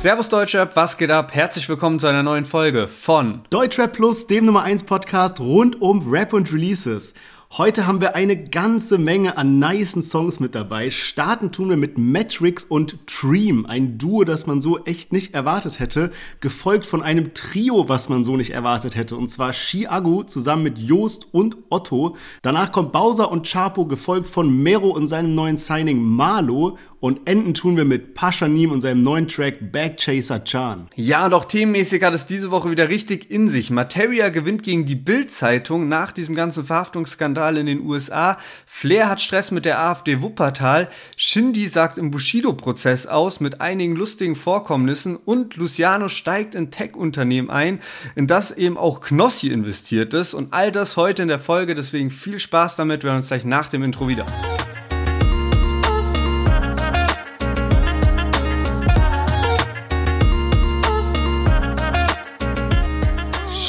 Servus Deutschrap, was geht ab? Herzlich willkommen zu einer neuen Folge von Deutschrap Plus, dem Nummer 1 Podcast rund um Rap und Releases. Heute haben wir eine ganze Menge an nicen Songs mit dabei. Starten tun wir mit Matrix und Dream, ein Duo, das man so echt nicht erwartet hätte, gefolgt von einem Trio, was man so nicht erwartet hätte, und zwar Chiago zusammen mit Joost und Otto. Danach kommt Bowser und Chapo, gefolgt von Mero und seinem neuen Signing Marlo und enden tun wir mit Paschanim und seinem neuen Track Backchaser Chan. Ja, doch themenmäßig hat es diese Woche wieder richtig in sich. Materia gewinnt gegen die Bild-Zeitung nach diesem ganzen Verhaftungsskandal in den USA. Flair hat Stress mit der AfD Wuppertal. Shindy sagt im Bushido-Prozess aus mit einigen lustigen Vorkommnissen und Luciano steigt in Tech-Unternehmen ein, in das eben auch Knossi investiert ist. Und all das heute in der Folge. Deswegen viel Spaß damit. Wir hören uns gleich nach dem Intro wieder.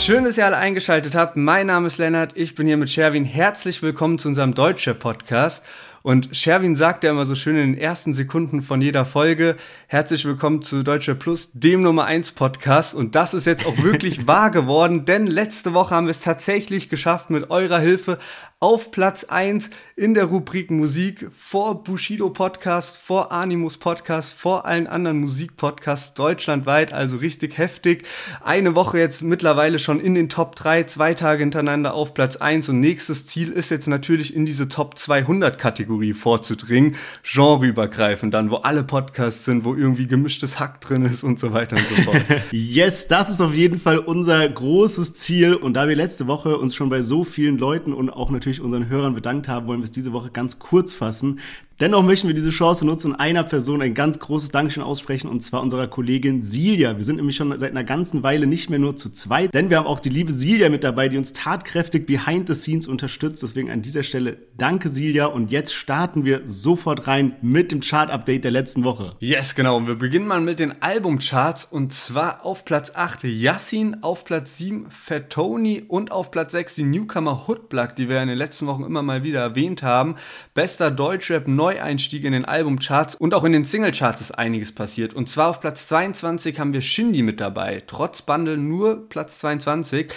Schön, dass ihr alle eingeschaltet habt. Mein Name ist Lennart, ich bin hier mit Sherwin. Herzlich willkommen zu unserem Deutsche Podcast. Und Sherwin sagt ja immer so schön in den ersten Sekunden von jeder Folge, herzlich willkommen zu Deutsche Plus, dem Nummer 1 Podcast. Und das ist jetzt auch wirklich wahr geworden, denn letzte Woche haben wir es tatsächlich geschafft, mit eurer Hilfe auf Platz 1 in der Rubrik Musik vor Bushido Podcast, vor Animus Podcast, vor allen anderen Musikpodcasts deutschlandweit, also richtig heftig. Eine Woche jetzt mittlerweile schon in den Top 3, zwei Tage hintereinander auf Platz 1 und nächstes Ziel ist jetzt natürlich in diese Top 200 Kategorie vorzudringen, genreübergreifend dann, wo alle Podcasts sind, wo irgendwie gemischtes Hack drin ist und so weiter und so fort. yes, das ist auf jeden Fall unser großes Ziel und da wir letzte Woche uns schon bei so vielen Leuten und auch natürlich natürlich unseren Hörern bedankt haben, wollen wir es diese Woche ganz kurz fassen. Dennoch möchten wir diese Chance nutzen und einer Person ein ganz großes Dankeschön aussprechen, und zwar unserer Kollegin Silja. Wir sind nämlich schon seit einer ganzen Weile nicht mehr nur zu zweit, denn wir haben auch die liebe Silja mit dabei, die uns tatkräftig behind the scenes unterstützt. Deswegen an dieser Stelle danke Silja und jetzt starten wir sofort rein mit dem Chart-Update der letzten Woche. Yes, genau. Und wir beginnen mal mit den Albumcharts und zwar auf Platz 8 Yassin, auf Platz 7 Fatoni und auf Platz 6 die Newcomer Hoodblack, die wir in den letzten Wochen immer mal wieder erwähnt haben. Bester Deutschrap neu Neueinstieg in den Albumcharts und auch in den Singlecharts ist einiges passiert. Und zwar auf Platz 22 haben wir Shindy mit dabei. Trotz Bundle nur Platz 22.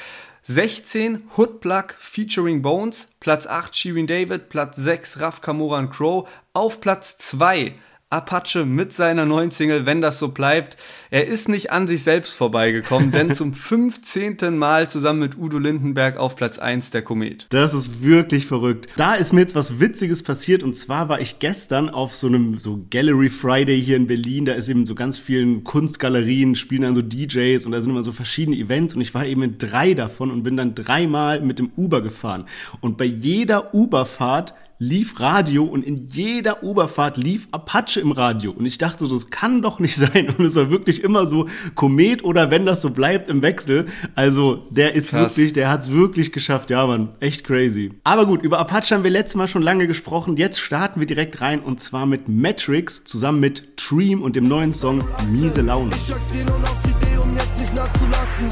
16 Hoodplug featuring Bones, Platz 8 Shirin David, Platz 6 Raf Kamora und Crow, auf Platz 2 Apache mit seiner neuen Single, wenn das so bleibt. Er ist nicht an sich selbst vorbeigekommen, denn zum 15. Mal zusammen mit Udo Lindenberg auf Platz 1 der Komet. Das ist wirklich verrückt. Da ist mir jetzt was Witziges passiert und zwar war ich gestern auf so einem so Gallery Friday hier in Berlin. Da ist eben so ganz vielen Kunstgalerien, spielen dann so DJs und da sind immer so verschiedene Events und ich war eben in drei davon und bin dann dreimal mit dem Uber gefahren. Und bei jeder Uberfahrt lief Radio und in jeder Uberfahrt lief Apache im Radio. Und ich dachte, das kann doch nicht sein. Und es war wirklich immer so Komet oder wenn das so bleibt im Wechsel. Also der ist Krass. wirklich, der hat es wirklich geschafft. Ja, man, echt crazy. Aber gut, über Apache haben wir letztes Mal schon lange gesprochen. Jetzt starten wir direkt rein und zwar mit Matrix zusammen mit Dream und dem neuen Song Miese Laune. Ich auf Idee, um jetzt nicht nachzulassen.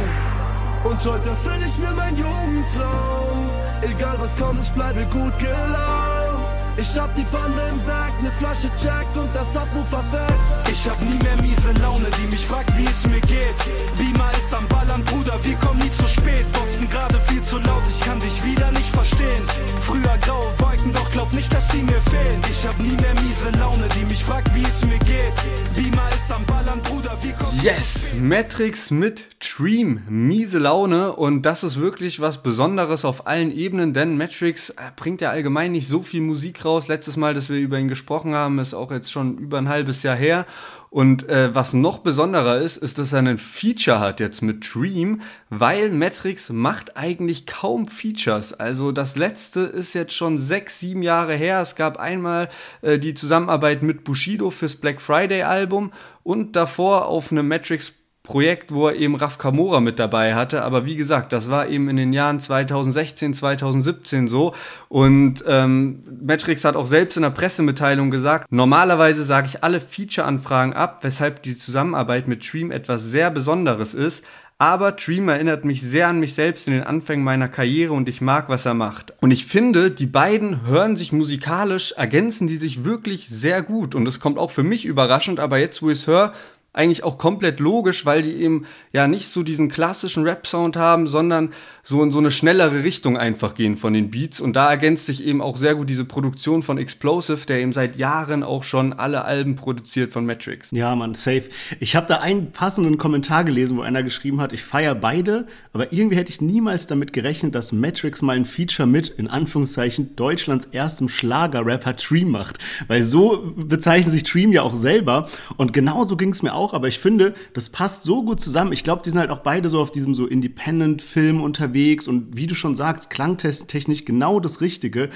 Und heute erfülle ich mir mein Jugendtraum. Egal was kommt, ich bleibe gut gelaunt. Ich hab die Bande im Berg, ne Flasche Jack und das Subwoofer verfetzt. Ich hab nie mehr miese Laune, die mich fragt, wie es mir geht. Beamer ist am Ballern, Bruder, wir kommen nie zu spät. Boxen gerade viel zu laut, ich kann dich wieder nicht verstehen. Früher graue Wolken, doch glaub nicht, dass die mir fehlen. Ich hab nie mehr miese Laune, die mich fragt, wie es mir geht. Beamer ist am Ballern, Bruder, wir kommen Yes, Matrix mit Dream, miese Laune und das ist wirklich was Besonderes auf allen Ebenen, denn Matrix äh, bringt ja allgemein nicht so viel Musik raus. Letztes Mal, dass wir über ihn gesprochen haben, ist auch jetzt schon über ein halbes Jahr her. Und äh, was noch besonderer ist, ist, dass er einen Feature hat jetzt mit Dream, weil Matrix macht eigentlich kaum Features. Also das letzte ist jetzt schon sechs, sieben Jahre her. Es gab einmal äh, die Zusammenarbeit mit Bushido fürs Black Friday Album und davor auf einem Matrix Projekt, wo er eben Raf Kamora mit dabei hatte. Aber wie gesagt, das war eben in den Jahren 2016, 2017 so. Und ähm, Matrix hat auch selbst in der Pressemitteilung gesagt, normalerweise sage ich alle Feature-Anfragen ab, weshalb die Zusammenarbeit mit Dream etwas sehr Besonderes ist. Aber Dream erinnert mich sehr an mich selbst in den Anfängen meiner Karriere und ich mag, was er macht. Und ich finde, die beiden hören sich musikalisch, ergänzen die sich wirklich sehr gut. Und es kommt auch für mich überraschend, aber jetzt, wo ich es höre, eigentlich auch komplett logisch, weil die eben ja nicht so diesen klassischen Rap-Sound haben, sondern so in so eine schnellere Richtung einfach gehen von den Beats. Und da ergänzt sich eben auch sehr gut diese Produktion von Explosive, der eben seit Jahren auch schon alle Alben produziert von Matrix. Ja, man, safe. Ich habe da einen passenden Kommentar gelesen, wo einer geschrieben hat, ich feiere beide, aber irgendwie hätte ich niemals damit gerechnet, dass Matrix mal ein Feature mit, in Anführungszeichen, Deutschlands erstem Schlager-Rapper Dream macht. Weil so bezeichnet sich Dream ja auch selber. Und genauso ging es mir auch, aber ich finde, das passt so gut zusammen. Ich glaube, die sind halt auch beide so auf diesem so Independent-Film unterwegs und wie du schon sagst, klangtechnisch genau das Richtige.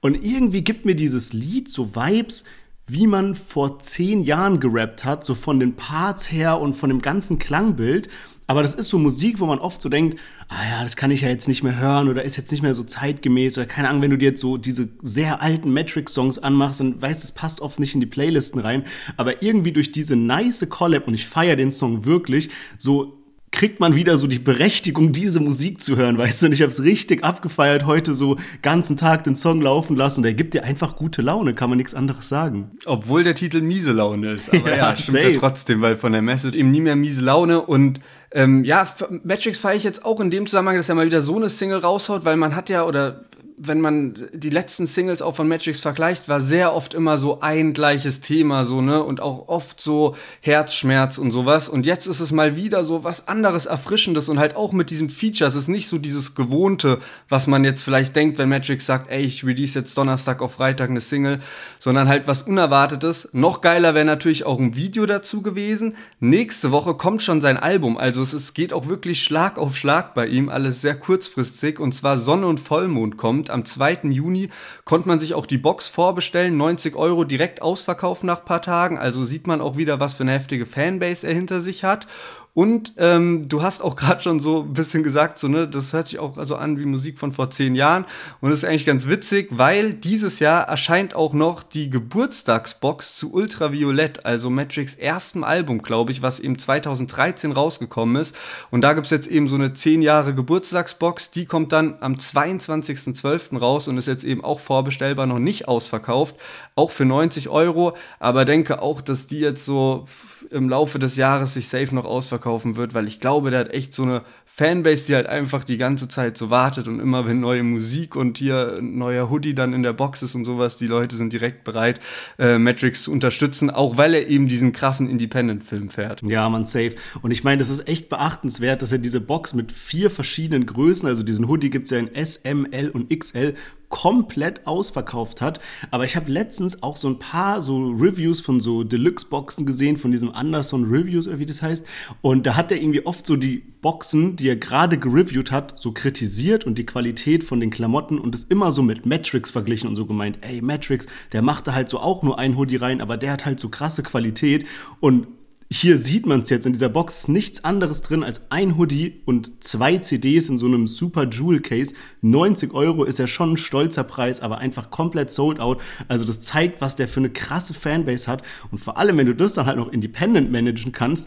Und irgendwie gibt mir dieses Lied so Vibes, wie man vor zehn Jahren gerappt hat, so von den Parts her und von dem ganzen Klangbild. Aber das ist so Musik, wo man oft so denkt, ah ja, das kann ich ja jetzt nicht mehr hören oder ist jetzt nicht mehr so zeitgemäß oder keine Ahnung, wenn du dir jetzt so diese sehr alten Matrix-Songs anmachst, dann weißt du, es passt oft nicht in die Playlisten rein. Aber irgendwie durch diese nice Collab, und ich feiere den Song wirklich, so kriegt man wieder so die Berechtigung, diese Musik zu hören, weißt du? Und ich habe es richtig abgefeiert, heute so ganzen Tag den Song laufen lassen und er gibt dir einfach gute Laune, kann man nichts anderes sagen. Obwohl der Titel miese Laune ist, aber ja, ja stimmt safe. ja trotzdem, weil von der Message eben nie mehr miese Laune und ähm, ja, Matrix feiere ich jetzt auch in dem Zusammenhang, dass er mal wieder so eine Single raushaut, weil man hat ja, oder wenn man die letzten Singles auch von Matrix vergleicht, war sehr oft immer so ein gleiches Thema, so, ne? Und auch oft so Herzschmerz und sowas. Und jetzt ist es mal wieder so was anderes, Erfrischendes und halt auch mit diesem Feature. Es ist nicht so dieses Gewohnte, was man jetzt vielleicht denkt, wenn Matrix sagt, ey, ich release jetzt Donnerstag auf Freitag eine Single, sondern halt was Unerwartetes. Noch geiler wäre natürlich auch ein Video dazu gewesen. Nächste Woche kommt schon sein Album. Also es ist, geht auch wirklich Schlag auf Schlag bei ihm, alles sehr kurzfristig. Und zwar Sonne und Vollmond kommt am 2. Juni konnte man sich auch die Box vorbestellen, 90 Euro direkt ausverkaufen nach ein paar Tagen. Also sieht man auch wieder, was für eine heftige Fanbase er hinter sich hat. Und ähm, du hast auch gerade schon so ein bisschen gesagt, so, ne, das hört sich auch so an wie Musik von vor zehn Jahren. Und das ist eigentlich ganz witzig, weil dieses Jahr erscheint auch noch die Geburtstagsbox zu Ultraviolett, also Matrix erstem Album, glaube ich, was eben 2013 rausgekommen ist. Und da gibt's jetzt eben so eine zehn Jahre Geburtstagsbox, die kommt dann am 22.12. raus und ist jetzt eben auch vorbestellbar, noch nicht ausverkauft, auch für 90 Euro. Aber denke auch, dass die jetzt so im Laufe des Jahres sich safe noch ausverkaufen wird, weil ich glaube, der hat echt so eine Fanbase, die halt einfach die ganze Zeit so wartet und immer wenn neue Musik und hier ein neuer Hoodie dann in der Box ist und sowas, die Leute sind direkt bereit, äh, Matrix zu unterstützen, auch weil er eben diesen krassen Independent-Film fährt. Ja, man, safe. Und ich meine, das ist echt beachtenswert, dass er diese Box mit vier verschiedenen Größen, also diesen Hoodie gibt es ja in S, M, L und XL, komplett ausverkauft hat. Aber ich habe letztens auch so ein paar so Reviews von so Deluxe-Boxen gesehen, von diesem Anderson Reviews, oder wie das heißt. Und da hat er irgendwie oft so die Boxen, die er gerade gereviewt hat, so kritisiert und die Qualität von den Klamotten und es immer so mit Matrix verglichen und so gemeint, ey, Matrix, der machte halt so auch nur ein Hoodie rein, aber der hat halt so krasse Qualität und hier sieht man es jetzt in dieser Box nichts anderes drin als ein Hoodie und zwei CDs in so einem super Jewel Case. 90 Euro ist ja schon ein stolzer Preis, aber einfach komplett sold out. Also das zeigt, was der für eine krasse Fanbase hat. Und vor allem, wenn du das dann halt noch independent managen kannst,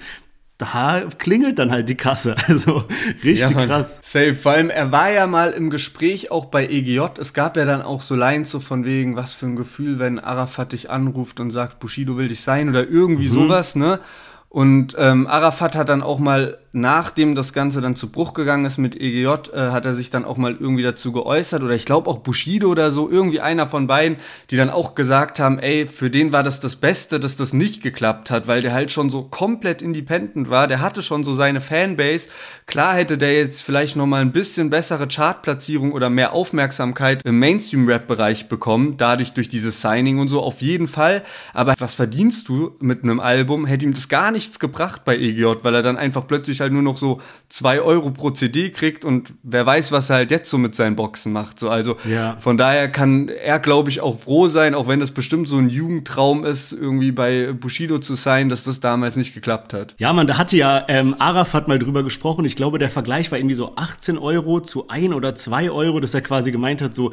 da klingelt dann halt die Kasse. Also richtig ja, krass. Safe. Vor allem, er war ja mal im Gespräch auch bei EGJ. Es gab ja dann auch so Lines so von wegen, was für ein Gefühl, wenn Arafat dich anruft und sagt, Bushido will dich sein oder irgendwie mhm. sowas, ne? Und ähm, Arafat hat dann auch mal nachdem das Ganze dann zu Bruch gegangen ist mit EGJ, äh, hat er sich dann auch mal irgendwie dazu geäußert oder ich glaube auch Bushido oder so, irgendwie einer von beiden, die dann auch gesagt haben, ey, für den war das das Beste, dass das nicht geklappt hat, weil der halt schon so komplett independent war, der hatte schon so seine Fanbase. Klar hätte der jetzt vielleicht noch mal ein bisschen bessere Chartplatzierung oder mehr Aufmerksamkeit im Mainstream-Rap-Bereich bekommen, dadurch durch dieses Signing und so auf jeden Fall. Aber was verdienst du mit einem Album? Hätte ihm das gar nichts gebracht bei EGJ, weil er dann einfach plötzlich halt nur noch so zwei Euro pro CD kriegt und wer weiß, was er halt jetzt so mit seinen Boxen macht. So, also ja. von daher kann er, glaube ich, auch froh sein, auch wenn das bestimmt so ein Jugendtraum ist, irgendwie bei Bushido zu sein, dass das damals nicht geklappt hat. Ja, man, da hatte ja ähm, Arafat mal drüber gesprochen. Ich glaube, der Vergleich war irgendwie so 18 Euro zu ein oder zwei Euro, dass er quasi gemeint hat, so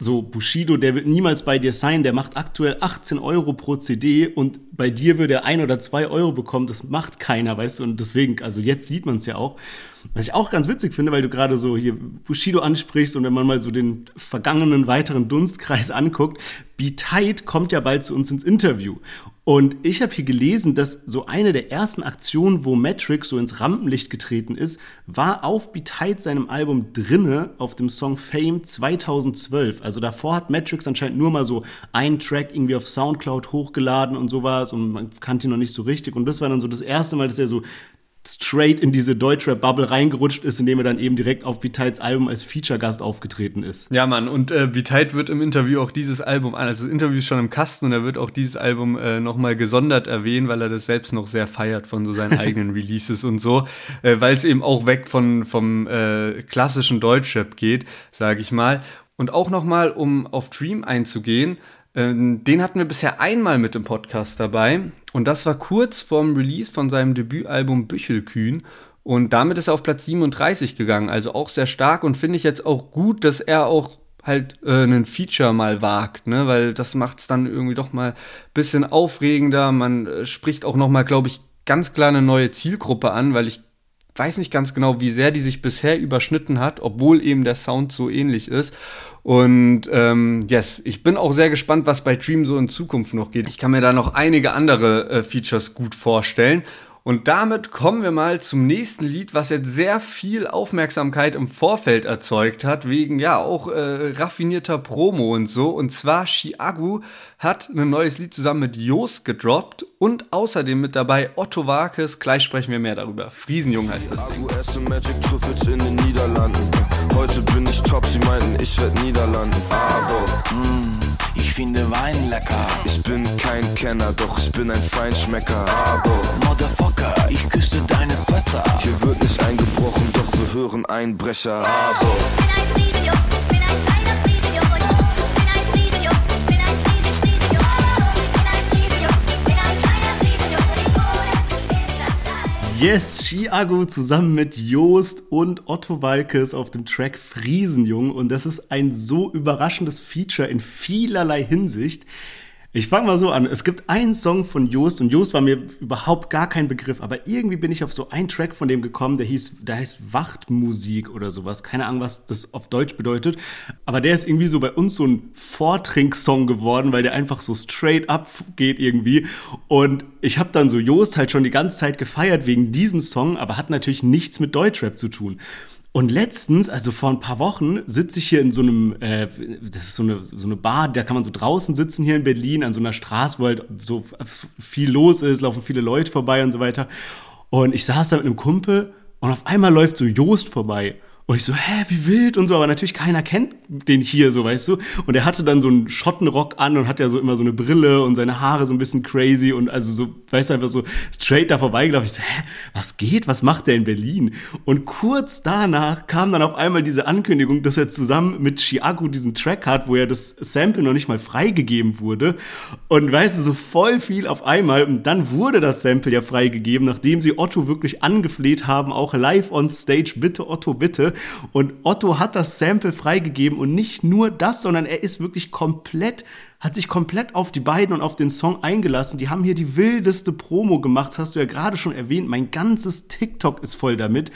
so Bushido, der wird niemals bei dir sein, der macht aktuell 18 Euro pro CD und bei dir würde er ein oder zwei Euro bekommen, das macht keiner, weißt du, und deswegen, also jetzt sieht man es ja auch. Was ich auch ganz witzig finde, weil du gerade so hier Bushido ansprichst und wenn man mal so den vergangenen weiteren Dunstkreis anguckt, Be Tight kommt ja bald zu uns ins Interview. Und ich habe hier gelesen, dass so eine der ersten Aktionen, wo Matrix so ins Rampenlicht getreten ist, war auf Be Tight seinem Album drinne auf dem Song Fame 2012. Also davor hat Matrix anscheinend nur mal so einen Track irgendwie auf Soundcloud hochgeladen und sowas und man kannte ihn noch nicht so richtig. Und das war dann so das erste Mal, dass er so straight in diese Deutschrap-Bubble reingerutscht ist, indem er dann eben direkt auf Vitites Album als Feature-Gast aufgetreten ist. Ja, Mann, und äh, Vitite wird im Interview auch dieses Album an, also das Interview ist schon im Kasten und er wird auch dieses Album äh, nochmal gesondert erwähnen, weil er das selbst noch sehr feiert von so seinen eigenen Releases und so, äh, weil es eben auch weg von, vom äh, klassischen Deutschrap geht, sage ich mal. Und auch nochmal, um auf Dream einzugehen, ähm, den hatten wir bisher einmal mit im Podcast dabei. Und das war kurz vorm Release von seinem Debütalbum Büchelkühn. Und damit ist er auf Platz 37 gegangen. Also auch sehr stark und finde ich jetzt auch gut, dass er auch halt äh, einen Feature mal wagt, ne? Weil das macht es dann irgendwie doch mal ein bisschen aufregender. Man äh, spricht auch noch mal, glaube ich, ganz klar eine neue Zielgruppe an, weil ich weiß nicht ganz genau, wie sehr die sich bisher überschnitten hat, obwohl eben der Sound so ähnlich ist. Und ähm, yes, ich bin auch sehr gespannt, was bei Dream so in Zukunft noch geht. Ich kann mir da noch einige andere äh, Features gut vorstellen. Und damit kommen wir mal zum nächsten Lied, was jetzt sehr viel Aufmerksamkeit im Vorfeld erzeugt hat, wegen ja auch äh, raffinierter Promo und so. Und zwar Chiagu hat ein neues Lied zusammen mit Jos gedroppt und außerdem mit dabei Otto Warkes. Gleich sprechen wir mehr darüber. Friesenjung heißt das Ding. Heute bin ich top, sie meinten, ich werd Niederlanden. Aber, mm, ich finde Wein lecker. Ich bin kein Kenner, doch ich bin ein Feinschmecker. Aber, Motherfucker, ich küsste deine Schwester. Hier wird nicht eingebrochen, doch wir hören Einbrecher. Aber. Yes, Chiago zusammen mit Joost und Otto Walkes auf dem Track Friesenjung. Und das ist ein so überraschendes Feature in vielerlei Hinsicht. Ich fange mal so an. Es gibt einen Song von Joost und Joost war mir überhaupt gar kein Begriff, aber irgendwie bin ich auf so einen Track von dem gekommen, der hieß, der heißt Wachtmusik oder sowas. Keine Ahnung, was das auf Deutsch bedeutet. Aber der ist irgendwie so bei uns so ein Vortrink-Song geworden, weil der einfach so straight up geht irgendwie. Und ich habe dann so Joost halt schon die ganze Zeit gefeiert wegen diesem Song, aber hat natürlich nichts mit Deutschrap zu tun. Und letztens, also vor ein paar Wochen, sitze ich hier in so einem, äh, das ist so eine, so eine Bar, da kann man so draußen sitzen hier in Berlin, an so einer Straße, wo halt so viel los ist, laufen viele Leute vorbei und so weiter. Und ich saß da mit einem Kumpel und auf einmal läuft so Joost vorbei. Und ich so, hä, wie wild und so, aber natürlich keiner kennt den hier, so weißt du. Und er hatte dann so einen Schottenrock an und hat ja so immer so eine Brille und seine Haare so ein bisschen crazy und also so, weißt du, einfach so straight da vorbeigelaufen. Ich so, hä, was geht? Was macht der in Berlin? Und kurz danach kam dann auf einmal diese Ankündigung, dass er zusammen mit Chiago diesen Track hat, wo er das Sample noch nicht mal freigegeben wurde. Und weißt du, so voll viel auf einmal. Und dann wurde das Sample ja freigegeben, nachdem sie Otto wirklich angefleht haben, auch live on stage, bitte Otto, bitte. Und Otto hat das Sample freigegeben und nicht nur das, sondern er ist wirklich komplett hat sich komplett auf die beiden und auf den Song eingelassen. Die haben hier die wildeste Promo gemacht, das hast du ja gerade schon erwähnt. Mein ganzes TikTok ist voll damit.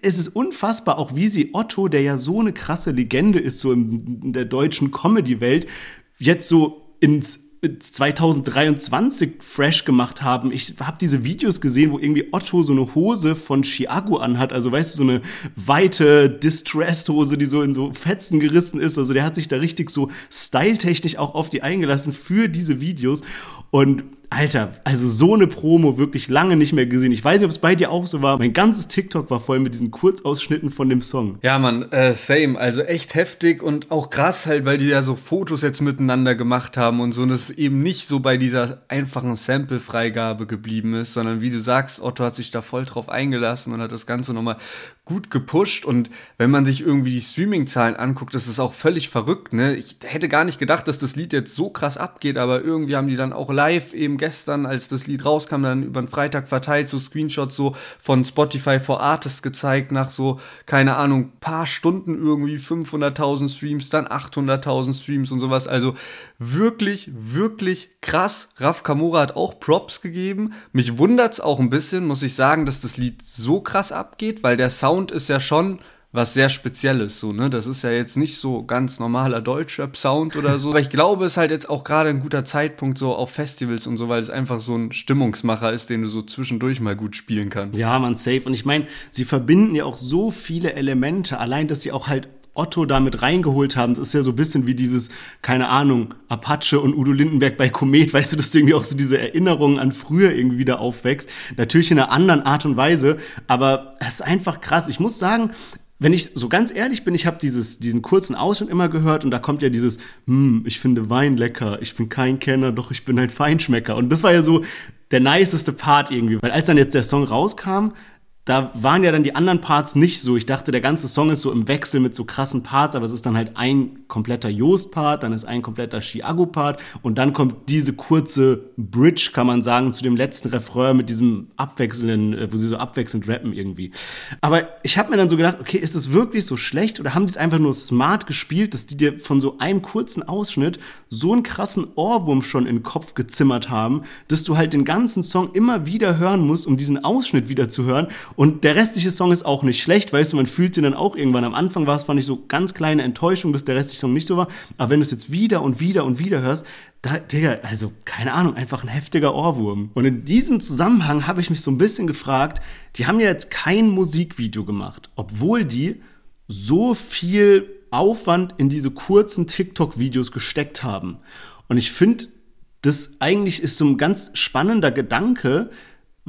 Es ist unfassbar, auch wie sie Otto, der ja so eine krasse Legende ist, so in der deutschen Comedy-Welt, jetzt so ins 2023 fresh gemacht haben. Ich habe diese Videos gesehen, wo irgendwie Otto so eine Hose von Chiago anhat. Also weißt du, so eine weite Distressed-Hose, die so in so Fetzen gerissen ist. Also der hat sich da richtig so styletechnisch auch auf die eingelassen für diese Videos. Und Alter, also so eine Promo wirklich lange nicht mehr gesehen. Ich weiß nicht, ob es bei dir auch so war. Mein ganzes TikTok war voll mit diesen Kurzausschnitten von dem Song. Ja, Mann, äh, same. Also echt heftig und auch krass halt, weil die ja so Fotos jetzt miteinander gemacht haben und so. Und es eben nicht so bei dieser einfachen Sample-Freigabe geblieben ist, sondern wie du sagst, Otto hat sich da voll drauf eingelassen und hat das Ganze nochmal gut gepusht und wenn man sich irgendwie die Streaming-Zahlen anguckt, das ist auch völlig verrückt, ne? Ich hätte gar nicht gedacht, dass das Lied jetzt so krass abgeht, aber irgendwie haben die dann auch live eben gestern, als das Lied rauskam, dann über den Freitag verteilt, so Screenshots so von Spotify for Artists gezeigt, nach so, keine Ahnung, paar Stunden irgendwie 500.000 Streams, dann 800.000 Streams und sowas, also wirklich, wirklich krass. Raf Kamura hat auch Props gegeben. Mich wundert's auch ein bisschen, muss ich sagen, dass das Lied so krass abgeht, weil der Sound ist ja schon was sehr Spezielles, so, ne? Das ist ja jetzt nicht so ganz normaler Deutschrap-Sound oder so. Aber ich glaube, es ist halt jetzt auch gerade ein guter Zeitpunkt so auf Festivals und so, weil es einfach so ein Stimmungsmacher ist, den du so zwischendurch mal gut spielen kannst. Ja, man, safe. Und ich meine, sie verbinden ja auch so viele Elemente. Allein, dass sie auch halt Otto damit reingeholt haben, das ist ja so ein bisschen wie dieses, keine Ahnung, Apache und Udo Lindenberg bei Komet, weißt du, dass du irgendwie auch so diese Erinnerungen an früher irgendwie wieder aufwächst. Natürlich in einer anderen Art und Weise, aber es ist einfach krass. Ich muss sagen, wenn ich so ganz ehrlich bin, ich habe diesen kurzen Ausschnitt immer gehört und da kommt ja dieses, hm, ich finde Wein lecker, ich bin kein Kenner, doch ich bin ein Feinschmecker. Und das war ja so der niceste Part irgendwie. Weil als dann jetzt der Song rauskam, da waren ja dann die anderen Parts nicht so. Ich dachte, der ganze Song ist so im Wechsel mit so krassen Parts, aber es ist dann halt ein kompletter Joost-Part, dann ist ein kompletter Chiago-Part und dann kommt diese kurze Bridge, kann man sagen, zu dem letzten Refrain mit diesem abwechselnden, äh, wo sie so abwechselnd rappen irgendwie. Aber ich habe mir dann so gedacht, okay, ist es wirklich so schlecht oder haben die es einfach nur smart gespielt, dass die dir von so einem kurzen Ausschnitt so einen krassen Ohrwurm schon in den Kopf gezimmert haben, dass du halt den ganzen Song immer wieder hören musst, um diesen Ausschnitt wieder zu hören und der restliche Song ist auch nicht schlecht, weißt du, man fühlt ihn dann auch irgendwann. Am Anfang war es, fand ich so ganz kleine Enttäuschung, dass der restliche Song nicht so war. Aber wenn du es jetzt wieder und wieder und wieder hörst, da, Digga, also keine Ahnung, einfach ein heftiger Ohrwurm. Und in diesem Zusammenhang habe ich mich so ein bisschen gefragt, die haben ja jetzt kein Musikvideo gemacht, obwohl die so viel Aufwand in diese kurzen TikTok-Videos gesteckt haben. Und ich finde, das eigentlich ist so ein ganz spannender Gedanke,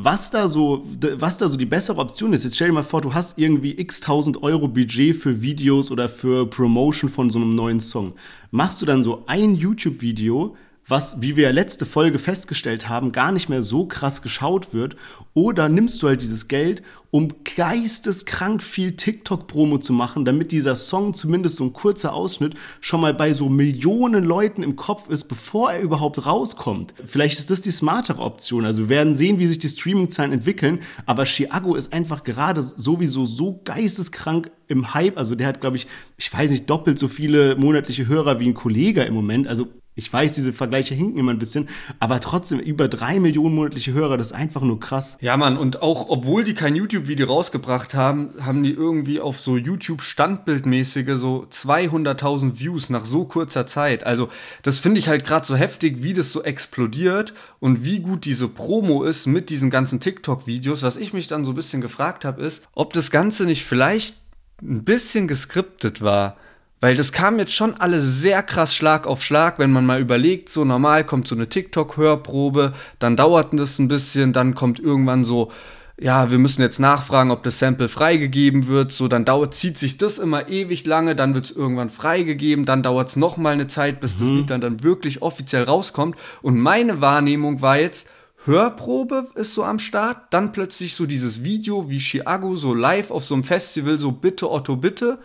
was da so, was da so die bessere Option ist. Jetzt stell dir mal vor, du hast irgendwie x tausend Euro Budget für Videos oder für Promotion von so einem neuen Song. Machst du dann so ein YouTube-Video, was, wie wir ja letzte Folge festgestellt haben, gar nicht mehr so krass geschaut wird? Oder nimmst du halt dieses Geld, um geisteskrank viel TikTok-Promo zu machen, damit dieser Song zumindest so ein kurzer Ausschnitt schon mal bei so Millionen Leuten im Kopf ist, bevor er überhaupt rauskommt? Vielleicht ist das die smartere Option. Also wir werden sehen, wie sich die Streaming-Zahlen entwickeln, aber Chiago ist einfach gerade sowieso so geisteskrank im Hype. Also der hat, glaube ich, ich weiß nicht, doppelt so viele monatliche Hörer wie ein Kollege im Moment. Also ich weiß, diese Vergleiche hinken immer ein bisschen, aber trotzdem über drei Millionen monatliche Hörer, das ist einfach nur krass. Ja, Mann, und auch, obwohl die kein YouTube-Video rausgebracht haben, haben die irgendwie auf so YouTube-Standbildmäßige so 200.000 Views nach so kurzer Zeit. Also, das finde ich halt gerade so heftig, wie das so explodiert und wie gut diese Promo ist mit diesen ganzen TikTok-Videos. Was ich mich dann so ein bisschen gefragt habe, ist, ob das Ganze nicht vielleicht ein bisschen geskriptet war. Weil das kam jetzt schon alles sehr krass Schlag auf Schlag, wenn man mal überlegt, so normal kommt so eine TikTok-Hörprobe, dann dauert das ein bisschen, dann kommt irgendwann so, ja, wir müssen jetzt nachfragen, ob das Sample freigegeben wird, so dann dauert, zieht sich das immer ewig lange, dann wird es irgendwann freigegeben, dann dauert es nochmal eine Zeit, bis mhm. das Lied dann, dann wirklich offiziell rauskommt. Und meine Wahrnehmung war jetzt, Hörprobe ist so am Start, dann plötzlich so dieses Video wie Chiago so live auf so einem Festival, so bitte Otto, bitte.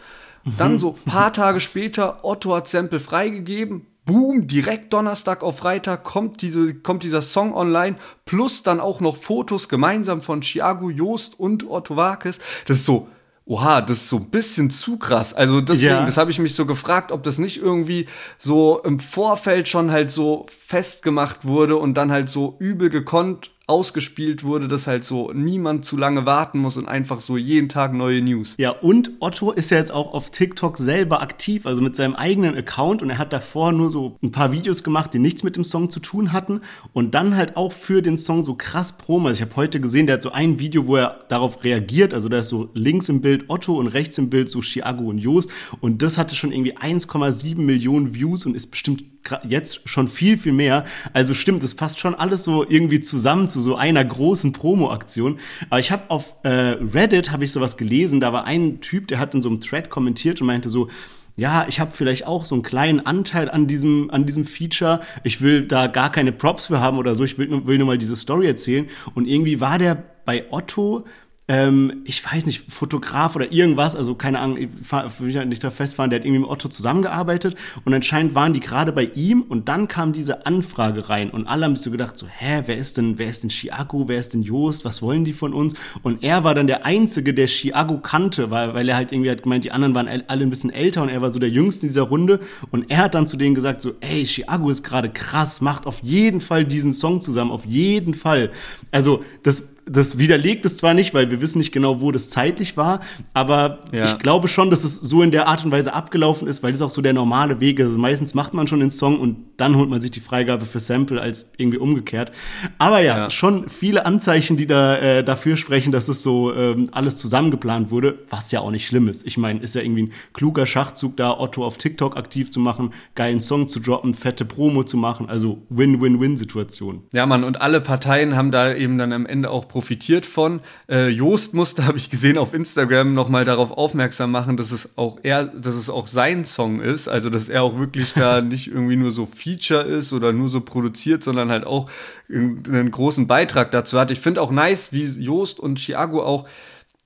Dann so paar Tage später, Otto hat Sample freigegeben. Boom, direkt Donnerstag auf Freitag kommt, diese, kommt dieser Song online, plus dann auch noch Fotos gemeinsam von Chiago Joost und Otto Wakes. Das ist so, oha, das ist so ein bisschen zu krass. Also deswegen, ja. das habe ich mich so gefragt, ob das nicht irgendwie so im Vorfeld schon halt so festgemacht wurde und dann halt so übel gekonnt ausgespielt wurde, dass halt so niemand zu lange warten muss und einfach so jeden Tag neue News. Ja, und Otto ist ja jetzt auch auf TikTok selber aktiv, also mit seinem eigenen Account und er hat davor nur so ein paar Videos gemacht, die nichts mit dem Song zu tun hatten und dann halt auch für den Song so krass Promo. Also ich habe heute gesehen, der hat so ein Video, wo er darauf reagiert, also da ist so links im Bild Otto und rechts im Bild so Chiago und Joost und das hatte schon irgendwie 1,7 Millionen Views und ist bestimmt jetzt schon viel, viel mehr. Also stimmt, es passt schon alles so irgendwie zusammen zu so einer großen Promo-Aktion. Aber ich habe auf äh, Reddit habe ich sowas gelesen, da war ein Typ, der hat in so einem Thread kommentiert und meinte so, ja, ich habe vielleicht auch so einen kleinen Anteil an diesem, an diesem Feature. Ich will da gar keine Props für haben oder so. Ich will, will nur mal diese Story erzählen. Und irgendwie war der bei Otto ähm, ich weiß nicht, Fotograf oder irgendwas, also keine Ahnung, ich will mich halt nicht da festfahren, der hat irgendwie mit Otto zusammengearbeitet und anscheinend waren die gerade bei ihm und dann kam diese Anfrage rein und alle haben sich so gedacht, so, hä, wer ist denn, wer ist denn Chiago, wer ist denn Joost, was wollen die von uns? Und er war dann der Einzige, der Chiago kannte, weil, weil er halt irgendwie hat gemeint, die anderen waren alle ein bisschen älter und er war so der Jüngste in dieser Runde und er hat dann zu denen gesagt, so, ey, Chiago ist gerade krass, macht auf jeden Fall diesen Song zusammen, auf jeden Fall. Also, das das widerlegt es zwar nicht, weil wir wissen nicht genau, wo das zeitlich war, aber ja. ich glaube schon, dass es so in der Art und Weise abgelaufen ist, weil das auch so der normale Weg ist. Also meistens macht man schon den Song und dann holt man sich die Freigabe für Sample als irgendwie umgekehrt. Aber ja, ja. schon viele Anzeichen, die da äh, dafür sprechen, dass es so ähm, alles zusammengeplant wurde, was ja auch nicht schlimm ist. Ich meine, ist ja irgendwie ein kluger Schachzug da, Otto auf TikTok aktiv zu machen, geilen Song zu droppen, fette Promo zu machen, also Win-Win-Win-Situation. Ja, Mann, und alle Parteien haben da eben dann am Ende auch profitiert von. Äh, Joost musste, habe ich gesehen, auf Instagram nochmal darauf aufmerksam machen, dass es auch er, dass es auch sein Song ist. Also, dass er auch wirklich da nicht irgendwie nur so Feature ist oder nur so produziert, sondern halt auch einen großen Beitrag dazu hat. Ich finde auch nice, wie Joost und Chiago auch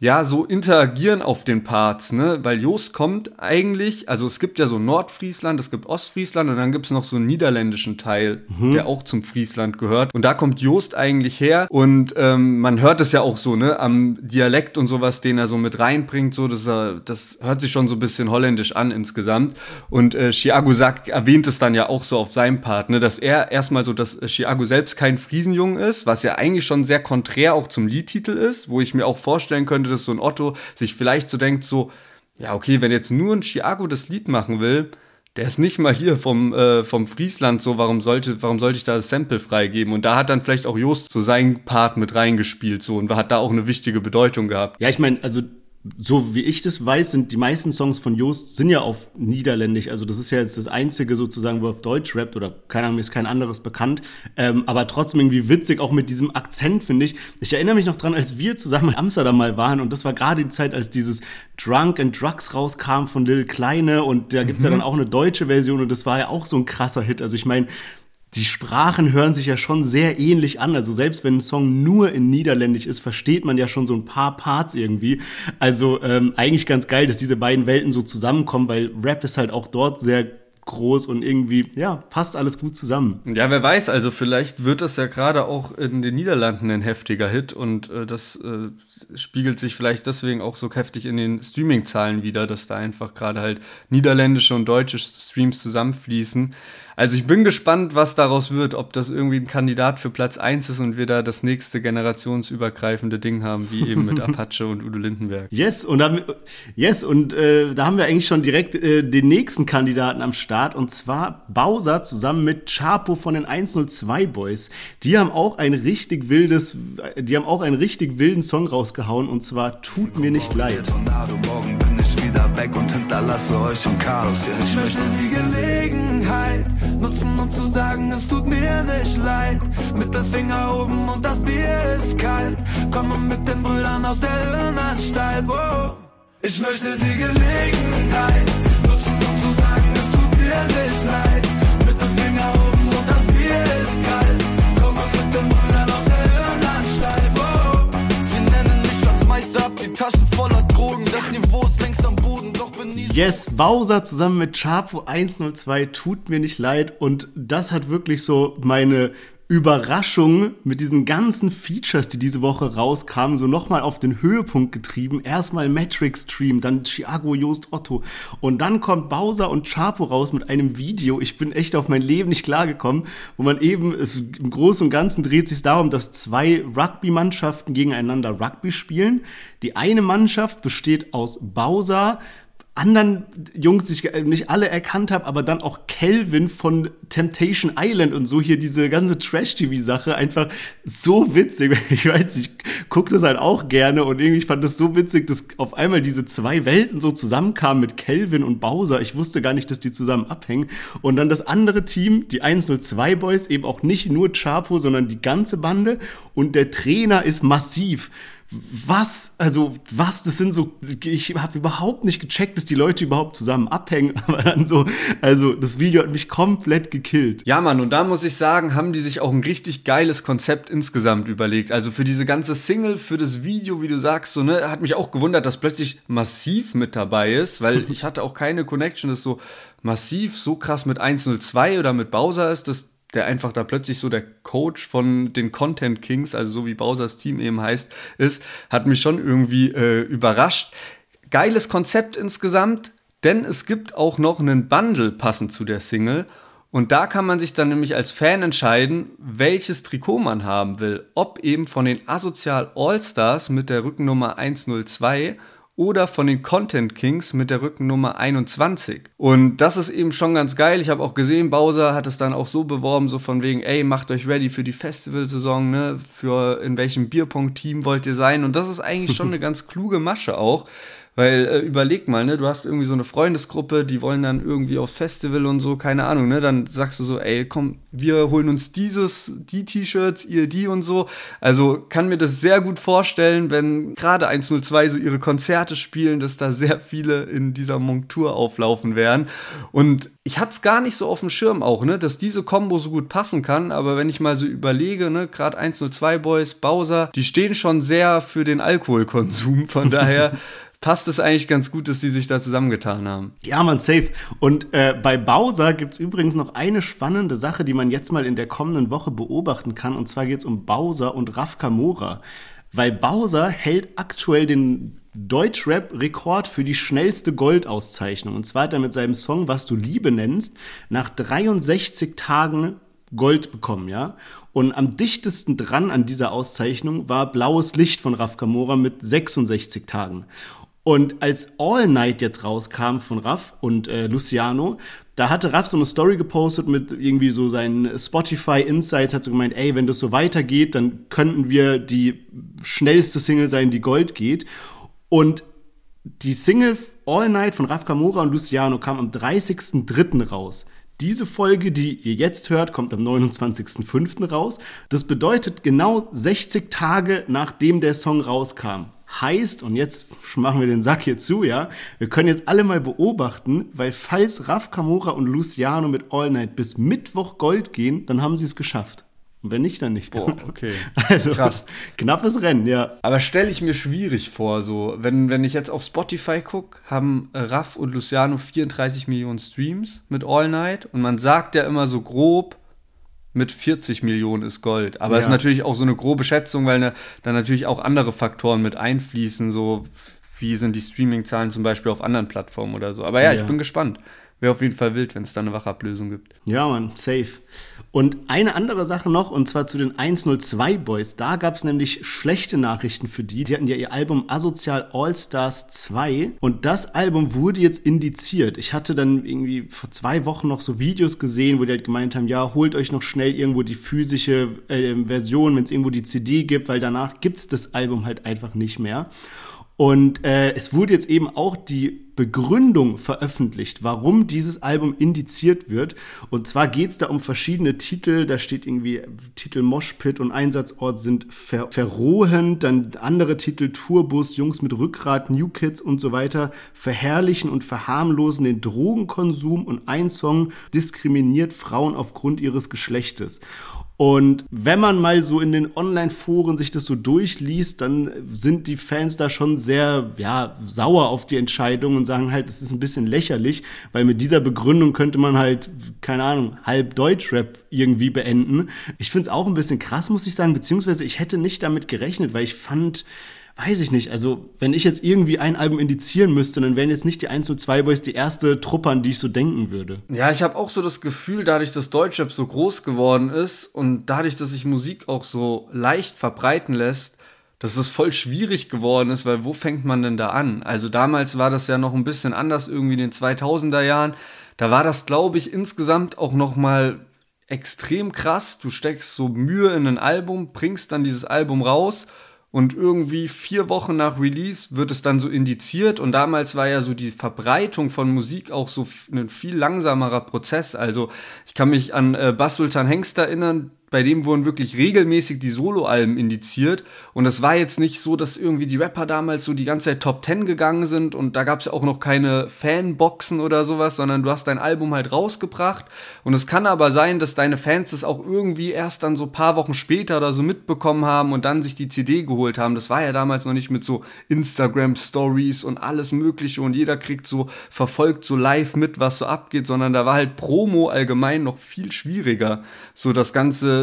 ja, so interagieren auf den Parts, ne? Weil Joost kommt eigentlich, also es gibt ja so Nordfriesland, es gibt Ostfriesland und dann gibt es noch so einen niederländischen Teil, mhm. der auch zum Friesland gehört. Und da kommt Joost eigentlich her und ähm, man hört es ja auch so, ne, am Dialekt und sowas, den er so mit reinbringt, so, das, das hört sich schon so ein bisschen holländisch an insgesamt. Und äh, Chiago sagt, erwähnt es dann ja auch so auf seinem Part, ne, dass er erstmal so, dass Chiago selbst kein Friesenjung ist, was ja eigentlich schon sehr konträr auch zum Liedtitel ist, wo ich mir auch vorstellen könnte, könnte, dass so ein Otto sich vielleicht so denkt, so, ja, okay, wenn jetzt nur ein Chiago das Lied machen will, der ist nicht mal hier vom, äh, vom Friesland so, warum sollte, warum sollte ich da das Sample freigeben? Und da hat dann vielleicht auch Jost so seinen Part mit reingespielt so und hat da auch eine wichtige Bedeutung gehabt. Ja, ich meine, also so wie ich das weiß, sind die meisten Songs von Joost sind ja auf Niederländisch. Also das ist ja jetzt das einzige sozusagen, wo er auf Deutsch rappt oder keine Ahnung, mir ist kein anderes bekannt. Ähm, aber trotzdem irgendwie witzig, auch mit diesem Akzent, finde ich. Ich erinnere mich noch dran, als wir zusammen in Amsterdam mal waren und das war gerade die Zeit, als dieses Drunk and Drugs rauskam von Lil Kleine und da gibt's mhm. ja dann auch eine deutsche Version und das war ja auch so ein krasser Hit. Also ich meine, die Sprachen hören sich ja schon sehr ähnlich an. Also selbst wenn ein Song nur in Niederländisch ist, versteht man ja schon so ein paar Parts irgendwie. Also ähm, eigentlich ganz geil, dass diese beiden Welten so zusammenkommen, weil Rap ist halt auch dort sehr groß und irgendwie, ja, passt alles gut zusammen. Ja, wer weiß, also vielleicht wird das ja gerade auch in den Niederlanden ein heftiger Hit und äh, das äh, spiegelt sich vielleicht deswegen auch so heftig in den Streaming-Zahlen wieder, dass da einfach gerade halt niederländische und deutsche Streams zusammenfließen. Also ich bin gespannt, was daraus wird, ob das irgendwie ein Kandidat für Platz 1 ist und wir da das nächste generationsübergreifende Ding haben, wie eben mit Apache und Udo Lindenberg. Yes, und, da, yes, und äh, da haben wir eigentlich schon direkt äh, den nächsten Kandidaten am Start und zwar Bowser zusammen mit Chapo von den 102 Boys. Die haben auch ein richtig wildes, die haben auch einen richtig wilden Song rausgehauen und zwar Tut mir nicht leid. Morgen bin ich wieder weg und hinterlasse euch im Chaos. Ich möchte die Gelegenheit nutzen, um zu sagen, es tut mir nicht leid. Mit dem Finger oben und das Bier ist kalt. Komme mit den Brüdern aus der Irrenanstalt. Wow. Ich möchte die Gelegenheit Yes, Bowser zusammen mit Chapo 102 tut mir nicht leid. Und das hat wirklich so meine Überraschung mit diesen ganzen Features, die diese Woche rauskamen, so nochmal auf den Höhepunkt getrieben. Erstmal Matrix Stream, dann Chiago Joost Otto. Und dann kommt Bowser und Chapo raus mit einem Video. Ich bin echt auf mein Leben nicht klargekommen, wo man eben, es, im Großen und Ganzen dreht sich darum, dass zwei Rugby-Mannschaften gegeneinander Rugby spielen. Die eine Mannschaft besteht aus Bowser, anderen Jungs, die ich nicht alle erkannt habe, aber dann auch Kelvin von Temptation Island und so hier diese ganze Trash-TV-Sache einfach so witzig. Ich weiß, ich gucke das halt auch gerne und irgendwie fand das so witzig, dass auf einmal diese zwei Welten so zusammenkamen mit Kelvin und Bowser. Ich wusste gar nicht, dass die zusammen abhängen. Und dann das andere Team, die 102 Boys, eben auch nicht nur Chapo, sondern die ganze Bande. Und der Trainer ist massiv was, also was, das sind so, ich habe überhaupt nicht gecheckt, dass die Leute überhaupt zusammen abhängen, aber dann so, also das Video hat mich komplett gekillt. Ja, Mann, und da muss ich sagen, haben die sich auch ein richtig geiles Konzept insgesamt überlegt. Also für diese ganze Single, für das Video, wie du sagst, so, ne, hat mich auch gewundert, dass plötzlich massiv mit dabei ist, weil ich hatte auch keine Connection, dass so massiv so krass mit 102 oder mit Bowser ist, dass der einfach da plötzlich so der Coach von den Content Kings, also so wie Bowsers Team eben heißt, ist, hat mich schon irgendwie äh, überrascht. Geiles Konzept insgesamt, denn es gibt auch noch einen Bundle passend zu der Single. Und da kann man sich dann nämlich als Fan entscheiden, welches Trikot man haben will. Ob eben von den Asozial All-Stars mit der Rückennummer 102 oder von den Content Kings mit der Rückennummer 21. Und das ist eben schon ganz geil. Ich habe auch gesehen, Bowser hat es dann auch so beworben, so von wegen, ey, macht euch ready für die Festivalsaison, ne? Für in welchem Bierpong-Team wollt ihr sein? Und das ist eigentlich schon eine ganz kluge Masche auch. Weil äh, überleg mal, ne, du hast irgendwie so eine Freundesgruppe, die wollen dann irgendwie aufs Festival und so, keine Ahnung, ne? Dann sagst du so, ey, komm, wir holen uns dieses, die T-Shirts, ihr die und so. Also kann mir das sehr gut vorstellen, wenn gerade 102 so ihre Konzerte spielen, dass da sehr viele in dieser Montur auflaufen werden. Und ich hatte es gar nicht so auf dem Schirm auch, ne, dass diese Combo so gut passen kann. Aber wenn ich mal so überlege, ne, gerade 102 Boys, Bowser, die stehen schon sehr für den Alkoholkonsum. Von daher passt es eigentlich ganz gut, dass die sich da zusammengetan haben. Ja, man, safe. Und äh, bei Bowser gibt es übrigens noch eine spannende Sache, die man jetzt mal in der kommenden Woche beobachten kann. Und zwar geht es um Bowser und Raf Kamora. Weil Bowser hält aktuell den Deutschrap-Rekord für die schnellste Goldauszeichnung. Und zwar hat er mit seinem Song Was du Liebe nennst nach 63 Tagen Gold bekommen, ja. Und am dichtesten dran an dieser Auszeichnung war Blaues Licht von Raf Kamora mit 66 Tagen. Und als All Night jetzt rauskam von Raff und äh, Luciano, da hatte Raff so eine Story gepostet mit irgendwie so seinen Spotify Insights, hat so gemeint, ey, wenn das so weitergeht, dann könnten wir die schnellste Single sein, die Gold geht. Und die Single All Night von Raff Kamora und Luciano kam am 30.03. raus. Diese Folge, die ihr jetzt hört, kommt am 29.05. raus. Das bedeutet genau 60 Tage nachdem der Song rauskam. Heißt, und jetzt machen wir den Sack hier zu, ja, wir können jetzt alle mal beobachten, weil falls Raf Kamora und Luciano mit All Night bis Mittwoch Gold gehen, dann haben sie es geschafft. Und wenn nicht, dann nicht. Boah, okay. Also krass. Knappes Rennen, ja. Aber stelle ich mir schwierig vor, so, wenn, wenn ich jetzt auf Spotify gucke, haben Raff und Luciano 34 Millionen Streams mit All Night und man sagt ja immer so grob, mit 40 Millionen ist Gold. Aber es ja. ist natürlich auch so eine grobe Schätzung, weil ne, dann natürlich auch andere Faktoren mit einfließen, so wie sind die Streaming-Zahlen zum Beispiel auf anderen Plattformen oder so. Aber ja, ja. ich bin gespannt. Wäre auf jeden Fall wild, wenn es da eine Wachablösung gibt. Ja, man, safe. Und eine andere Sache noch, und zwar zu den 102 Boys. Da gab es nämlich schlechte Nachrichten für die. Die hatten ja ihr Album Asozial All Stars 2. Und das Album wurde jetzt indiziert. Ich hatte dann irgendwie vor zwei Wochen noch so Videos gesehen, wo die halt gemeint haben, ja, holt euch noch schnell irgendwo die physische äh, Version, wenn es irgendwo die CD gibt, weil danach gibt es das Album halt einfach nicht mehr. Und äh, es wurde jetzt eben auch die Begründung veröffentlicht, warum dieses Album indiziert wird. Und zwar geht es da um verschiedene Titel. Da steht irgendwie Titel Moshpit und Einsatzort sind ver verrohend. Dann andere Titel Tourbus, Jungs mit Rückgrat, New Kids und so weiter verherrlichen und verharmlosen den Drogenkonsum. Und ein Song diskriminiert Frauen aufgrund ihres Geschlechtes. Und wenn man mal so in den Online-Foren sich das so durchliest, dann sind die Fans da schon sehr, ja, sauer auf die Entscheidung und sagen halt, es ist ein bisschen lächerlich, weil mit dieser Begründung könnte man halt, keine Ahnung, halb Deutschrap irgendwie beenden. Ich finde es auch ein bisschen krass, muss ich sagen, beziehungsweise ich hätte nicht damit gerechnet, weil ich fand, weiß ich nicht. Also, wenn ich jetzt irgendwie ein Album indizieren müsste, dann wären jetzt nicht die 1 und 2 Boys die erste Truppe, an die ich so denken würde. Ja, ich habe auch so das Gefühl, dadurch, dass Deutschrap so groß geworden ist und dadurch, dass sich Musik auch so leicht verbreiten lässt, dass es voll schwierig geworden ist, weil wo fängt man denn da an? Also damals war das ja noch ein bisschen anders irgendwie in den 2000er Jahren. Da war das, glaube ich, insgesamt auch noch mal extrem krass. Du steckst so Mühe in ein Album, bringst dann dieses Album raus und irgendwie vier Wochen nach Release wird es dann so indiziert. Und damals war ja so die Verbreitung von Musik auch so ein viel langsamerer Prozess. Also ich kann mich an äh, Bass Sultan Hengst erinnern, bei dem wurden wirklich regelmäßig die Soloalben indiziert. Und es war jetzt nicht so, dass irgendwie die Rapper damals so die ganze Zeit Top 10 gegangen sind und da gab es ja auch noch keine Fanboxen oder sowas, sondern du hast dein Album halt rausgebracht. Und es kann aber sein, dass deine Fans das auch irgendwie erst dann so ein paar Wochen später oder so mitbekommen haben und dann sich die CD geholt haben. Das war ja damals noch nicht mit so Instagram-Stories und alles Mögliche und jeder kriegt so verfolgt so live mit, was so abgeht, sondern da war halt Promo allgemein noch viel schwieriger, so das Ganze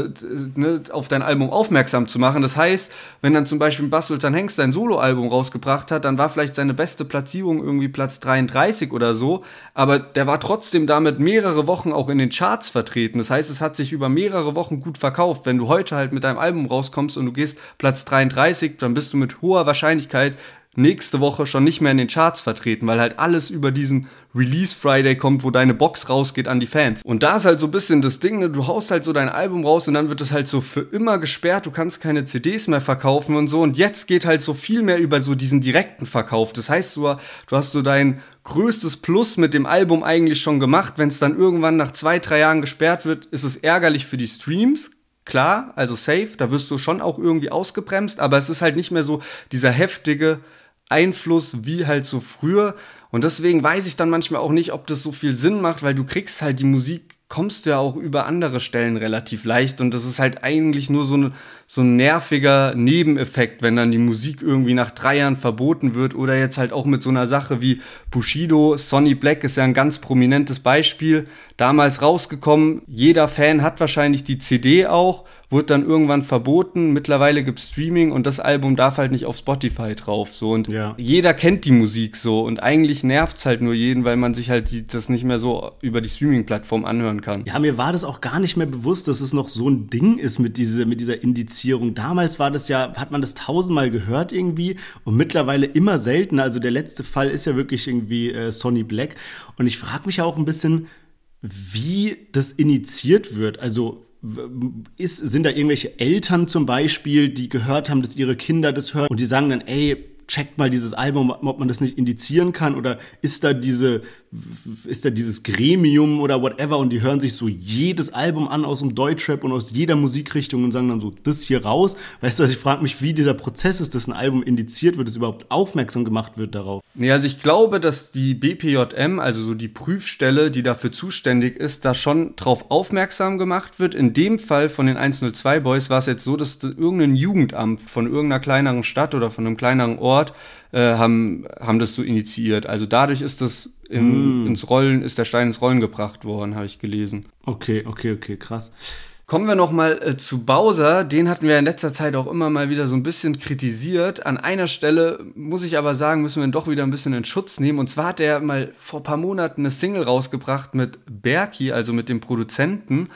ne, auf dein Album aufmerksam zu machen. Das heißt, wenn dann zum Beispiel Bass Sultan Hengst sein Soloalbum rausgebracht hat, dann war vielleicht seine beste Platzierung irgendwie Platz 33 oder so, aber der war trotzdem damit mehrere Wochen auch in den Charts vertreten. Das heißt, es hat sich über mehrere Wochen gut verkauft. Wenn du heute halt mit deinem Album rauskommst und du gehst Platz 33, dann bist du mit hoher Wahrscheinlichkeit nächste Woche schon nicht mehr in den Charts vertreten, weil halt alles über diesen Release Friday kommt, wo deine Box rausgeht an die Fans. Und da ist halt so ein bisschen das Ding, ne? du haust halt so dein Album raus und dann wird es halt so für immer gesperrt, du kannst keine CDs mehr verkaufen und so. Und jetzt geht halt so viel mehr über so diesen direkten Verkauf. Das heißt, du, du hast so dein größtes Plus mit dem Album eigentlich schon gemacht. Wenn es dann irgendwann nach zwei, drei Jahren gesperrt wird, ist es ärgerlich für die Streams, klar, also safe, da wirst du schon auch irgendwie ausgebremst, aber es ist halt nicht mehr so dieser heftige Einfluss wie halt so früher. Und deswegen weiß ich dann manchmal auch nicht, ob das so viel Sinn macht, weil du kriegst halt die Musik, kommst du ja auch über andere Stellen relativ leicht. Und das ist halt eigentlich nur so, ne, so ein nerviger Nebeneffekt, wenn dann die Musik irgendwie nach drei Jahren verboten wird. Oder jetzt halt auch mit so einer Sache wie Bushido. Sonny Black ist ja ein ganz prominentes Beispiel. Damals rausgekommen, jeder Fan hat wahrscheinlich die CD auch wurde dann irgendwann verboten. Mittlerweile gibt es Streaming und das Album darf halt nicht auf Spotify drauf. So. Und ja. jeder kennt die Musik so. Und eigentlich nervt es halt nur jeden, weil man sich halt die, das nicht mehr so über die Streaming-Plattform anhören kann. Ja, mir war das auch gar nicht mehr bewusst, dass es noch so ein Ding ist mit, diese, mit dieser Indizierung. Damals war das ja, hat man das tausendmal gehört irgendwie und mittlerweile immer seltener. Also der letzte Fall ist ja wirklich irgendwie äh, Sonny Black. Und ich frage mich auch ein bisschen, wie das initiiert wird. Also ist, sind da irgendwelche Eltern zum Beispiel, die gehört haben, dass ihre Kinder das hören und die sagen dann, ey, checkt mal dieses Album, ob man das nicht indizieren kann oder ist da diese ist da dieses Gremium oder whatever und die hören sich so jedes Album an aus dem Deutschrap und aus jeder Musikrichtung und sagen dann so, das hier raus. Weißt du, also ich frage mich, wie dieser Prozess ist, dass ein Album indiziert wird, dass überhaupt aufmerksam gemacht wird darauf. Nee, also ich glaube, dass die BPJM, also so die Prüfstelle, die dafür zuständig ist, da schon drauf aufmerksam gemacht wird. In dem Fall von den 102 Boys war es jetzt so, dass irgendein Jugendamt von irgendeiner kleineren Stadt oder von einem kleineren Ort äh, haben, haben das so initiiert. Also dadurch ist das in, mm. ins Rollen, ist der Stein ins Rollen gebracht worden, habe ich gelesen. Okay, okay, okay, krass. Kommen wir noch mal äh, zu Bowser. Den hatten wir in letzter Zeit auch immer mal wieder so ein bisschen kritisiert. An einer Stelle muss ich aber sagen, müssen wir ihn doch wieder ein bisschen in Schutz nehmen. Und zwar hat er mal vor ein paar Monaten eine Single rausgebracht mit Berkey, also mit dem Produzenten.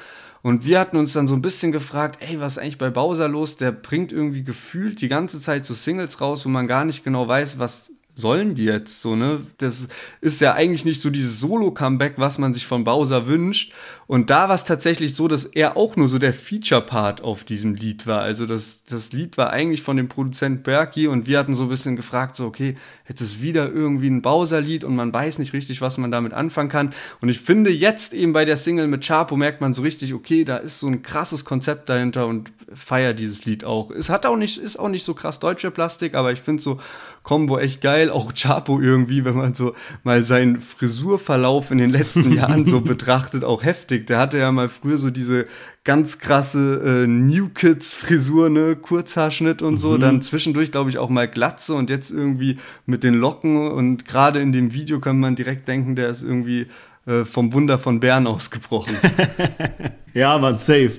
Und wir hatten uns dann so ein bisschen gefragt, ey, was ist eigentlich bei Bowser los? Der bringt irgendwie gefühlt die ganze Zeit so Singles raus, wo man gar nicht genau weiß, was sollen die jetzt so, ne? Das ist ja eigentlich nicht so dieses Solo-Comeback, was man sich von Bowser wünscht. Und da war es tatsächlich so, dass er auch nur so der Feature-Part auf diesem Lied war. Also das, das Lied war eigentlich von dem Produzent Berkey und wir hatten so ein bisschen gefragt, so, okay, jetzt ist wieder irgendwie ein Bowser-Lied und man weiß nicht richtig, was man damit anfangen kann. Und ich finde, jetzt eben bei der Single mit Chapo merkt man so richtig, okay, da ist so ein krasses Konzept dahinter und feiert dieses Lied auch. Es hat auch nicht, ist auch nicht so krass deutsche Plastik, aber ich finde so Combo echt geil. Auch Chapo irgendwie, wenn man so mal seinen Frisurverlauf in den letzten Jahren so betrachtet, auch heftig. Der hatte ja mal früher so diese ganz krasse äh, New Kids Frisur, ne, Kurzhaarschnitt und so, mhm. dann zwischendurch glaube ich auch mal Glatze und jetzt irgendwie mit den Locken und gerade in dem Video kann man direkt denken, der ist irgendwie äh, vom Wunder von Bern ausgebrochen. ja, man, safe.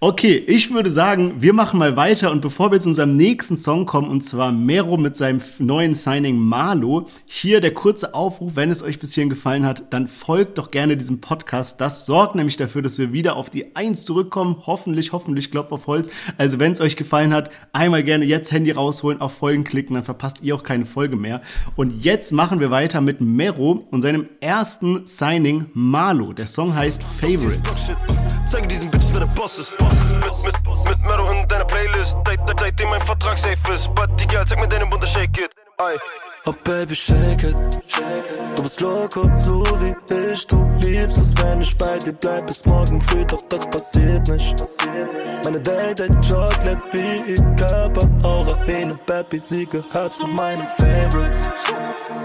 Okay, ich würde sagen, wir machen mal weiter und bevor wir zu unserem nächsten Song kommen, und zwar Mero mit seinem neuen Signing Marlo, hier der kurze Aufruf, wenn es euch bis hierhin gefallen hat, dann folgt doch gerne diesem Podcast. Das sorgt nämlich dafür, dass wir wieder auf die Eins zurückkommen. Hoffentlich, hoffentlich, Klopf auf Holz. Also, wenn es euch gefallen hat, einmal gerne jetzt Handy rausholen, auf Folgen klicken, dann verpasst ihr auch keine Folge mehr. Und jetzt machen wir weiter mit Mero und seinem ersten Signing Malo. Der Song heißt Favorites. Zeige diesen Bitches, wer der Boss ist. Mit, mit, mit Mero in deiner Playlist. Seitdem mein Vertrag safe ist. But Girl, zeig mir deine Bunde, shake it. Ey. Oh Baby, shake it. Du bist loco, so wie ich. Du liebst es, wenn ich bei dir bleib bis morgen früh, doch das passiert nicht. Meine Date Chocolate wie ihr Körper, Aura, Bad Beat, sie gehört zu meinen Favorites.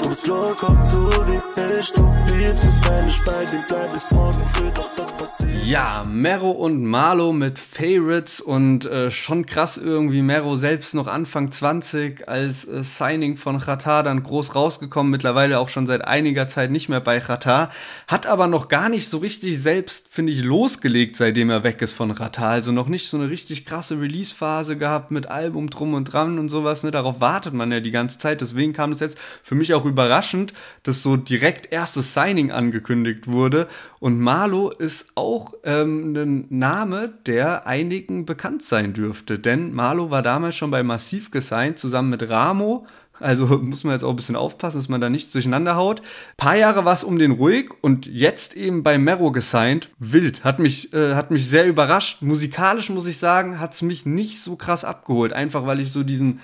Du bist loco, so wie ich, du liebst es, wenn ich bei dir bleib bis morgen früh, doch das passiert. Ja, Mero und Marlo mit Favorites und äh, schon krass irgendwie, Mero selbst noch Anfang 20 als äh, Signing von Qatar dann groß rausgekommen, mittlerweile auch schon seit einiger Zeit nicht mehr bei Qatar, hat aber noch gar nicht so richtig selbst, finde ich, losgelegt, seitdem er weg ist von Qatar, also noch nicht so eine richtig krasse Release-Phase gehabt mit Album drum und dran und sowas, ne? darauf wartet man ja die ganze Zeit, deswegen kam es jetzt für mich auch überraschend, dass so direkt erstes Signing angekündigt wurde. Und Marlo ist auch ähm, ein Name, der einigen bekannt sein dürfte. Denn Marlo war damals schon bei Massiv gesigned, zusammen mit Ramo. Also muss man jetzt auch ein bisschen aufpassen, dass man da nichts durcheinander haut. Ein paar Jahre war es um den ruhig und jetzt eben bei Mero gesigned. Wild. Hat mich, äh, hat mich sehr überrascht. Musikalisch muss ich sagen, hat es mich nicht so krass abgeholt. Einfach weil ich so diesen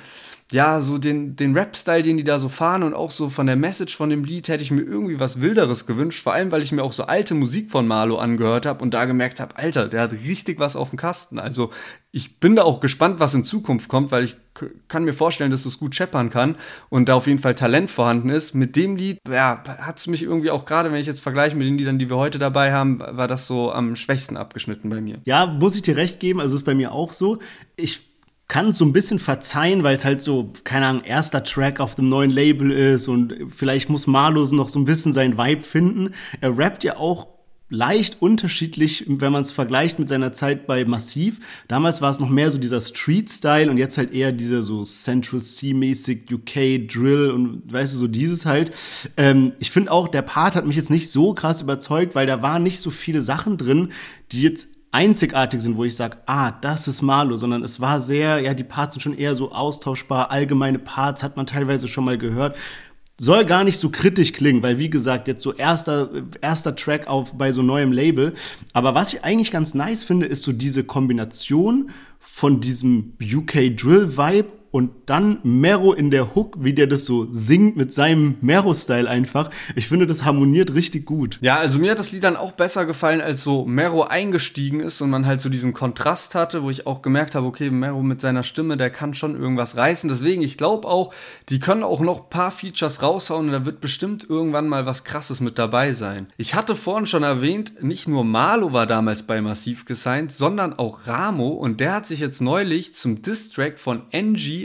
ja, so den, den Rap-Style, den die da so fahren und auch so von der Message von dem Lied hätte ich mir irgendwie was Wilderes gewünscht. Vor allem, weil ich mir auch so alte Musik von Marlo angehört habe und da gemerkt habe, Alter, der hat richtig was auf dem Kasten. Also ich bin da auch gespannt, was in Zukunft kommt, weil ich kann mir vorstellen, dass es gut scheppern kann und da auf jeden Fall Talent vorhanden ist. Mit dem Lied, ja, hat es mich irgendwie auch gerade, wenn ich jetzt vergleiche mit den Liedern, die wir heute dabei haben, war das so am schwächsten abgeschnitten bei mir. Ja, muss ich dir recht geben, also ist bei mir auch so. Ich kann so ein bisschen verzeihen, weil es halt so, keine Ahnung, erster Track auf dem neuen Label ist und vielleicht muss Marlo noch so ein bisschen sein Vibe finden. Er rappt ja auch leicht unterschiedlich, wenn man es vergleicht mit seiner Zeit bei Massiv. Damals war es noch mehr so dieser Street-Style und jetzt halt eher dieser so Central C-mäßig UK Drill und weißt du, so dieses halt. Ähm, ich finde auch, der Part hat mich jetzt nicht so krass überzeugt, weil da waren nicht so viele Sachen drin, die jetzt einzigartig sind, wo ich sage, ah, das ist Marlo, sondern es war sehr, ja, die Parts sind schon eher so austauschbar, allgemeine Parts hat man teilweise schon mal gehört. Soll gar nicht so kritisch klingen, weil wie gesagt, jetzt so erster, erster Track auf bei so neuem Label. Aber was ich eigentlich ganz nice finde, ist so diese Kombination von diesem UK Drill Vibe und dann Mero in der Hook, wie der das so singt mit seinem Mero-Style einfach. Ich finde, das harmoniert richtig gut. Ja, also mir hat das Lied dann auch besser gefallen, als so Mero eingestiegen ist und man halt so diesen Kontrast hatte, wo ich auch gemerkt habe, okay, Mero mit seiner Stimme, der kann schon irgendwas reißen. Deswegen, ich glaube auch, die können auch noch ein paar Features raushauen und da wird bestimmt irgendwann mal was Krasses mit dabei sein. Ich hatte vorhin schon erwähnt, nicht nur Marlo war damals bei Massiv gesigned, sondern auch Ramo und der hat sich jetzt neulich zum Distrack von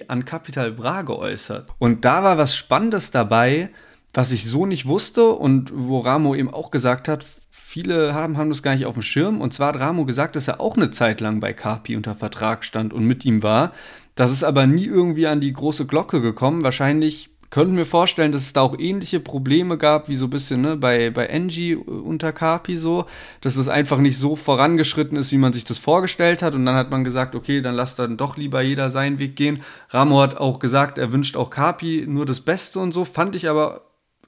An Capital Bra geäußert. Und da war was Spannendes dabei, was ich so nicht wusste und wo Ramo eben auch gesagt hat, viele haben, haben das gar nicht auf dem Schirm. Und zwar hat Ramo gesagt, dass er auch eine Zeit lang bei Carpi unter Vertrag stand und mit ihm war. Das ist aber nie irgendwie an die große Glocke gekommen. Wahrscheinlich könnten wir vorstellen, dass es da auch ähnliche Probleme gab, wie so ein bisschen ne, bei, bei Angie äh, unter Carpi so, dass es einfach nicht so vorangeschritten ist, wie man sich das vorgestellt hat. Und dann hat man gesagt, okay, dann lasst dann doch lieber jeder seinen Weg gehen. Ramo hat auch gesagt, er wünscht auch Carpi nur das Beste und so. Fand ich aber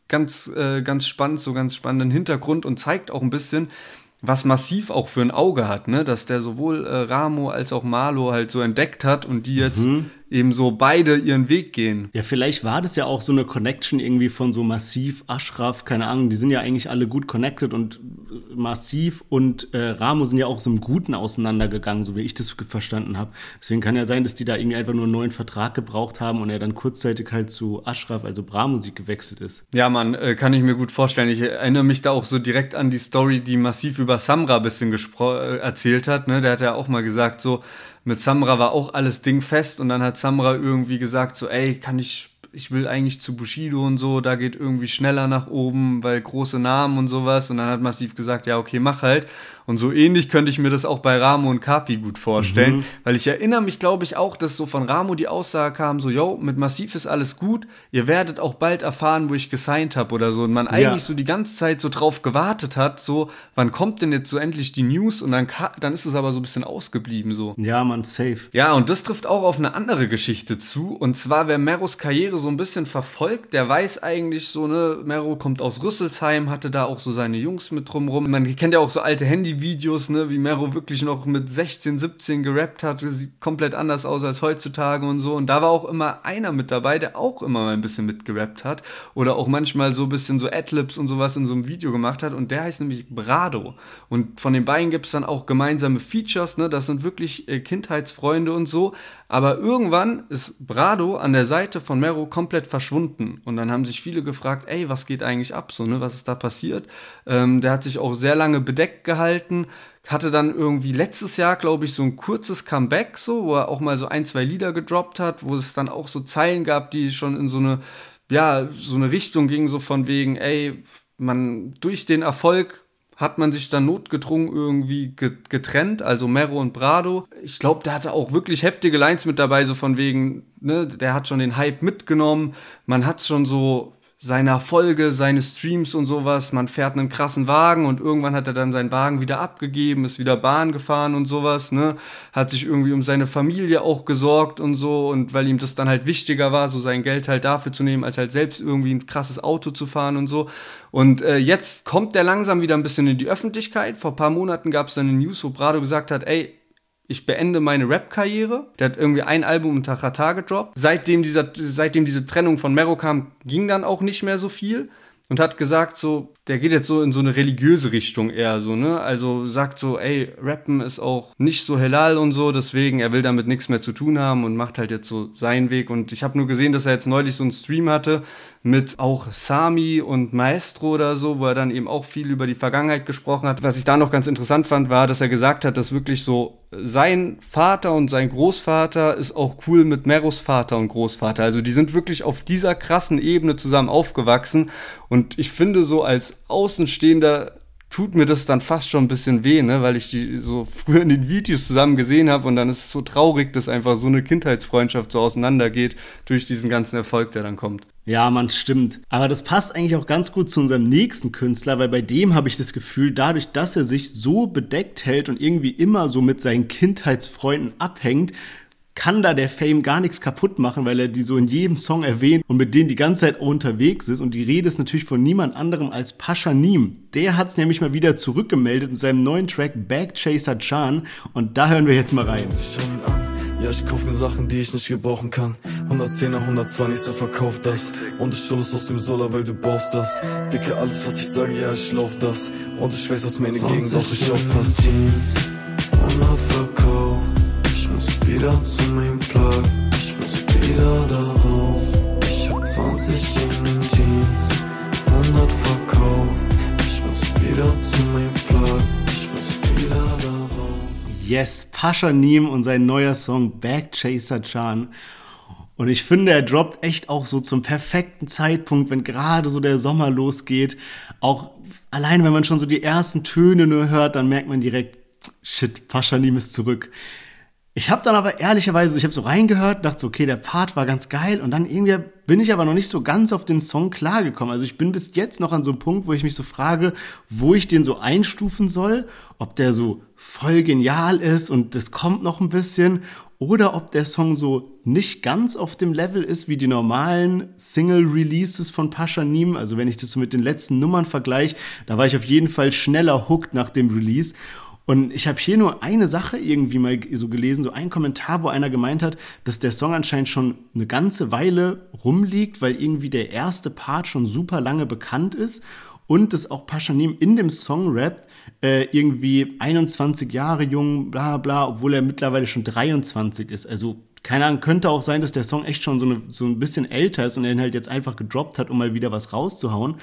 ganz, äh, ganz spannend, so ganz spannenden Hintergrund und zeigt auch ein bisschen, was massiv auch für ein Auge hat, ne? dass der sowohl äh, Ramo als auch Marlo halt so entdeckt hat und die jetzt mhm eben so beide ihren Weg gehen. Ja, vielleicht war das ja auch so eine Connection irgendwie von so Massiv, Ashraf, keine Ahnung, die sind ja eigentlich alle gut connected und Massiv und äh, Ramo sind ja auch so im Guten auseinandergegangen, so wie ich das verstanden habe. Deswegen kann ja sein, dass die da irgendwie einfach nur einen neuen Vertrag gebraucht haben und er dann kurzzeitig halt zu Ashraf, also Bra-Musik gewechselt ist. Ja, Mann, äh, kann ich mir gut vorstellen. Ich erinnere mich da auch so direkt an die Story, die Massiv über Samra ein bisschen äh, erzählt hat. Ne? Der hat ja auch mal gesagt, so, mit Samra war auch alles dingfest und dann hat Samra irgendwie gesagt so, ey, kann ich ich will eigentlich zu Bushido und so, da geht irgendwie schneller nach oben, weil große Namen und sowas. Und dann hat Massiv gesagt, ja, okay, mach halt. Und so ähnlich könnte ich mir das auch bei Ramo und Kapi gut vorstellen, mhm. weil ich erinnere mich, glaube ich, auch, dass so von Ramo die Aussage kam, so, yo, mit Massiv ist alles gut, ihr werdet auch bald erfahren, wo ich gesigned habe oder so. Und man ja. eigentlich so die ganze Zeit so drauf gewartet hat, so, wann kommt denn jetzt so endlich die News? Und dann, dann ist es aber so ein bisschen ausgeblieben, so. Ja, man, safe. Ja, und das trifft auch auf eine andere Geschichte zu. Und zwar, wer Meros Karriere so so ein bisschen verfolgt. Der weiß eigentlich so, ne, Mero kommt aus Rüsselsheim, hatte da auch so seine Jungs mit drumrum. Man kennt ja auch so alte Handyvideos, ne, wie Mero wirklich noch mit 16, 17 gerappt hat. Sieht komplett anders aus als heutzutage und so. Und da war auch immer einer mit dabei, der auch immer mal ein bisschen mitgerappt hat. Oder auch manchmal so ein bisschen so Adlibs und sowas in so einem Video gemacht hat. Und der heißt nämlich Brado. Und von den beiden gibt es dann auch gemeinsame Features, ne. Das sind wirklich äh, Kindheitsfreunde und so. Aber irgendwann ist Brado an der Seite von Mero komplett verschwunden. Und dann haben sich viele gefragt, ey, was geht eigentlich ab? So, ne, was ist da passiert? Ähm, der hat sich auch sehr lange bedeckt gehalten, hatte dann irgendwie letztes Jahr, glaube ich, so ein kurzes Comeback, so, wo er auch mal so ein, zwei Lieder gedroppt hat, wo es dann auch so Zeilen gab, die schon in so eine, ja, so eine Richtung gingen, so von wegen, ey, man durch den Erfolg hat man sich dann notgedrungen irgendwie getrennt, also Mero und Brado. Ich glaube, der hatte auch wirklich heftige Lines mit dabei, so von wegen, ne, der hat schon den Hype mitgenommen, man hat schon so seine Erfolge, seine Streams und sowas. Man fährt einen krassen Wagen und irgendwann hat er dann seinen Wagen wieder abgegeben, ist wieder Bahn gefahren und sowas, ne? Hat sich irgendwie um seine Familie auch gesorgt und so und weil ihm das dann halt wichtiger war, so sein Geld halt dafür zu nehmen, als halt selbst irgendwie ein krasses Auto zu fahren und so. Und äh, jetzt kommt der langsam wieder ein bisschen in die Öffentlichkeit. Vor ein paar Monaten gab es dann eine News, wo Brado gesagt hat, ey, ich beende meine Rap-Karriere. Der hat irgendwie ein Album im Tachata gedroppt. Seitdem, dieser, seitdem diese Trennung von Mero kam, ging dann auch nicht mehr so viel. Und hat gesagt, so, der geht jetzt so in so eine religiöse Richtung eher so, ne? Also sagt so, ey, Rappen ist auch nicht so halal und so, deswegen, er will damit nichts mehr zu tun haben und macht halt jetzt so seinen Weg. Und ich habe nur gesehen, dass er jetzt neulich so einen Stream hatte mit auch Sami und Maestro oder so, wo er dann eben auch viel über die Vergangenheit gesprochen hat. Was ich da noch ganz interessant fand, war, dass er gesagt hat, dass wirklich so sein Vater und sein Großvater ist auch cool mit Meros Vater und Großvater. Also die sind wirklich auf dieser krassen Ebene zusammen aufgewachsen. Und ich finde so als Außenstehender tut mir das dann fast schon ein bisschen weh, ne? weil ich die so früher in den Videos zusammen gesehen habe und dann ist es so traurig, dass einfach so eine Kindheitsfreundschaft so auseinandergeht durch diesen ganzen Erfolg, der dann kommt. Ja, man stimmt. Aber das passt eigentlich auch ganz gut zu unserem nächsten Künstler, weil bei dem habe ich das Gefühl, dadurch, dass er sich so bedeckt hält und irgendwie immer so mit seinen Kindheitsfreunden abhängt, kann da der Fame gar nichts kaputt machen, weil er die so in jedem Song erwähnt und mit denen die ganze Zeit unterwegs ist. Und die Rede ist natürlich von niemand anderem als Pascha Neem. Der hat es nämlich mal wieder zurückgemeldet mit seinem neuen Track Back Chaser Chan. Und da hören wir jetzt mal rein. Ja, ich kauf mir Sachen, die ich nicht gebrauchen kann. 110er, 120, so verkauf das. Und ich hol es aus dem Solar, weil du brauchst das. Dicke, alles, was ich sage, ja, ich lauf das. Und ich weiß, in die Gegend auch ich aufpasst. Jeans, 100 verkauft wieder zu meinem Plug. Ich muss wieder darauf. Ich hab 20 in den Jeans, 100 verkauft. Ich muss wieder zu meinem Yes, Pascha Neem und sein neuer Song Back Chaser Chan. Und ich finde, er droppt echt auch so zum perfekten Zeitpunkt, wenn gerade so der Sommer losgeht. Auch allein, wenn man schon so die ersten Töne nur hört, dann merkt man direkt, shit, Paschanim ist zurück. Ich habe dann aber ehrlicherweise, ich habe so reingehört, dachte so, okay, der Part war ganz geil und dann irgendwie bin ich aber noch nicht so ganz auf den Song klargekommen. Also ich bin bis jetzt noch an so einem Punkt, wo ich mich so frage, wo ich den so einstufen soll, ob der so voll genial ist und das kommt noch ein bisschen oder ob der Song so nicht ganz auf dem Level ist wie die normalen Single-Releases von Pascha Neem. Also wenn ich das so mit den letzten Nummern vergleiche, da war ich auf jeden Fall schneller hooked nach dem Release. Und ich habe hier nur eine Sache irgendwie mal so gelesen, so ein Kommentar, wo einer gemeint hat, dass der Song anscheinend schon eine ganze Weile rumliegt, weil irgendwie der erste Part schon super lange bekannt ist und dass auch Paschanim in dem Song rappt, äh, irgendwie 21 Jahre jung, bla bla, obwohl er mittlerweile schon 23 ist. Also keine Ahnung, könnte auch sein, dass der Song echt schon so, eine, so ein bisschen älter ist und er ihn halt jetzt einfach gedroppt hat, um mal wieder was rauszuhauen.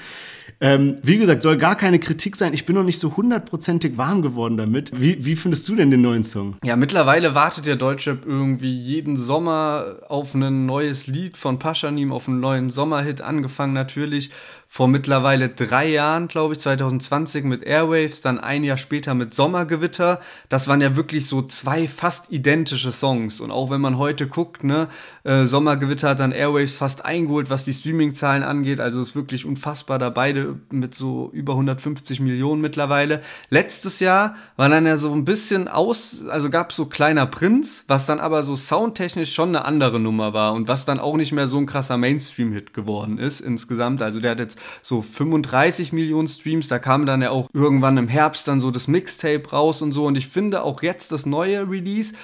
Ähm, wie gesagt, soll gar keine Kritik sein. Ich bin noch nicht so hundertprozentig warm geworden damit. Wie, wie findest du denn den neuen Song? Ja, mittlerweile wartet der Deutschrap irgendwie jeden Sommer auf ein neues Lied von Paschanim, auf einen neuen Sommerhit, angefangen natürlich vor mittlerweile drei Jahren, glaube ich, 2020 mit Airwaves, dann ein Jahr später mit Sommergewitter. Das waren ja wirklich so zwei fast identische Songs. Und auch wenn man heute guckt, ne, äh, Sommergewitter hat dann Airwaves fast eingeholt, was die Streaming-Zahlen angeht. Also ist wirklich unfassbar da beide mit so über 150 Millionen mittlerweile. Letztes Jahr war dann ja so ein bisschen aus, also gab so kleiner Prinz, was dann aber so soundtechnisch schon eine andere Nummer war und was dann auch nicht mehr so ein krasser Mainstream-Hit geworden ist insgesamt. Also der hat jetzt so 35 Millionen Streams. Da kam dann ja auch irgendwann im Herbst dann so das Mixtape raus und so. Und ich finde auch jetzt das neue Release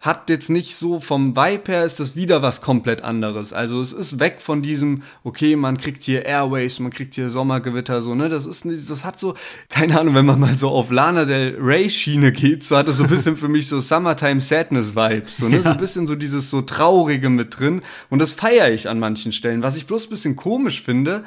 hat jetzt nicht so vom Vibe her ist das wieder was komplett anderes. Also es ist weg von diesem, okay, man kriegt hier Airways, man kriegt hier Sommergewitter, so, ne? Das ist, das hat so, keine Ahnung, wenn man mal so auf Lana Del Rey Schiene geht, so hat das so ein bisschen für mich so Summertime Sadness Vibes, so, ne? Ja. So ein bisschen so dieses so Traurige mit drin. Und das feiere ich an manchen Stellen. Was ich bloß ein bisschen komisch finde,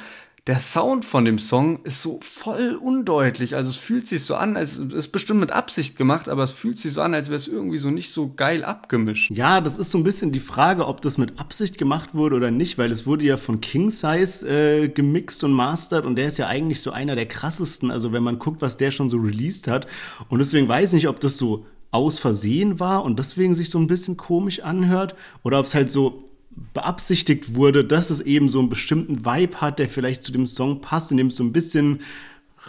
der Sound von dem Song ist so voll undeutlich. Also es fühlt sich so an, als es ist bestimmt mit Absicht gemacht, aber es fühlt sich so an, als wäre es irgendwie so nicht so geil abgemischt. Ja, das ist so ein bisschen die Frage, ob das mit Absicht gemacht wurde oder nicht, weil es wurde ja von King Size äh, gemixt und mastert und der ist ja eigentlich so einer der krassesten. Also wenn man guckt, was der schon so released hat. Und deswegen weiß ich nicht, ob das so aus Versehen war und deswegen sich so ein bisschen komisch anhört oder ob es halt so beabsichtigt wurde, dass es eben so einen bestimmten Vibe hat, der vielleicht zu dem Song passt, in dem es so ein bisschen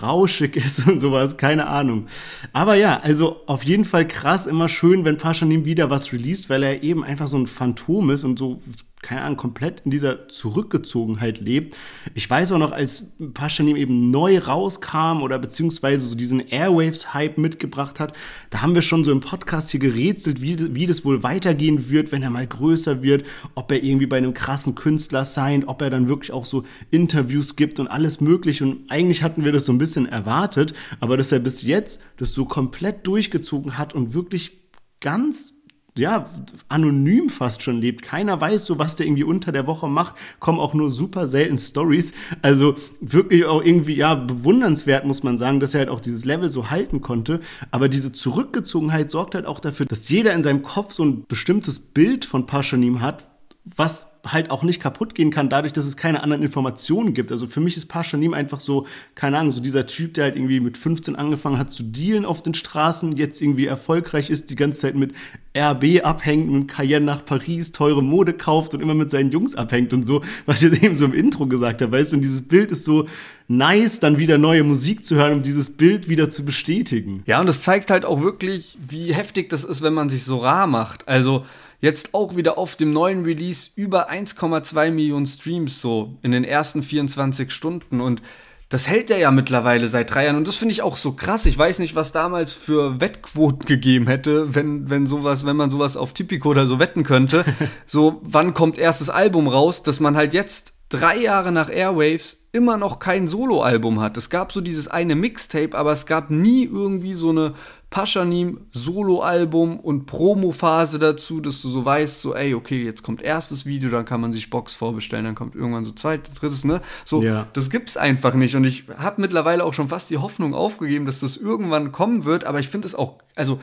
rauschig ist und sowas, keine Ahnung. Aber ja, also auf jeden Fall krass, immer schön, wenn Paschanim wieder was released, weil er eben einfach so ein Phantom ist und so keine Ahnung, komplett in dieser Zurückgezogenheit lebt. Ich weiß auch noch, als Paschanim eben neu rauskam oder beziehungsweise so diesen Airwaves-Hype mitgebracht hat, da haben wir schon so im Podcast hier gerätselt, wie, wie das wohl weitergehen wird, wenn er mal größer wird, ob er irgendwie bei einem krassen Künstler sein, ob er dann wirklich auch so Interviews gibt und alles mögliche. Und eigentlich hatten wir das so ein bisschen erwartet, aber dass er bis jetzt das so komplett durchgezogen hat und wirklich ganz ja, anonym fast schon lebt. Keiner weiß so, was der irgendwie unter der Woche macht. Kommen auch nur super selten Stories. Also wirklich auch irgendwie, ja, bewundernswert, muss man sagen, dass er halt auch dieses Level so halten konnte. Aber diese Zurückgezogenheit sorgt halt auch dafür, dass jeder in seinem Kopf so ein bestimmtes Bild von Paschanim hat, was halt auch nicht kaputt gehen kann, dadurch, dass es keine anderen Informationen gibt. Also für mich ist Paschanim einfach so, keine Ahnung, so dieser Typ, der halt irgendwie mit 15 angefangen hat zu dealen auf den Straßen, jetzt irgendwie erfolgreich ist, die ganze Zeit mit RB abhängt, mit Cayenne nach Paris, teure Mode kauft und immer mit seinen Jungs abhängt und so, was ich jetzt eben so im Intro gesagt habe, weißt du, und dieses Bild ist so nice, dann wieder neue Musik zu hören, um dieses Bild wieder zu bestätigen. Ja, und es zeigt halt auch wirklich, wie heftig das ist, wenn man sich so rar macht. Also, Jetzt auch wieder auf dem neuen Release über 1,2 Millionen Streams so in den ersten 24 Stunden und das hält er ja mittlerweile seit drei Jahren und das finde ich auch so krass. Ich weiß nicht, was damals für Wettquoten gegeben hätte, wenn, wenn sowas, wenn man sowas auf Tipico oder so wetten könnte. so, wann kommt erstes Album raus, dass man halt jetzt drei Jahre nach Airwaves immer noch kein Soloalbum hat. Es gab so dieses eine Mixtape, aber es gab nie irgendwie so eine Paschanim Soloalbum und Promo-Phase dazu, dass du so weißt, so, ey, okay, jetzt kommt erstes Video, dann kann man sich Box vorbestellen, dann kommt irgendwann so zweites, drittes, ne? So, ja. das gibt's einfach nicht. Und ich habe mittlerweile auch schon fast die Hoffnung aufgegeben, dass das irgendwann kommen wird, aber ich finde es auch, also,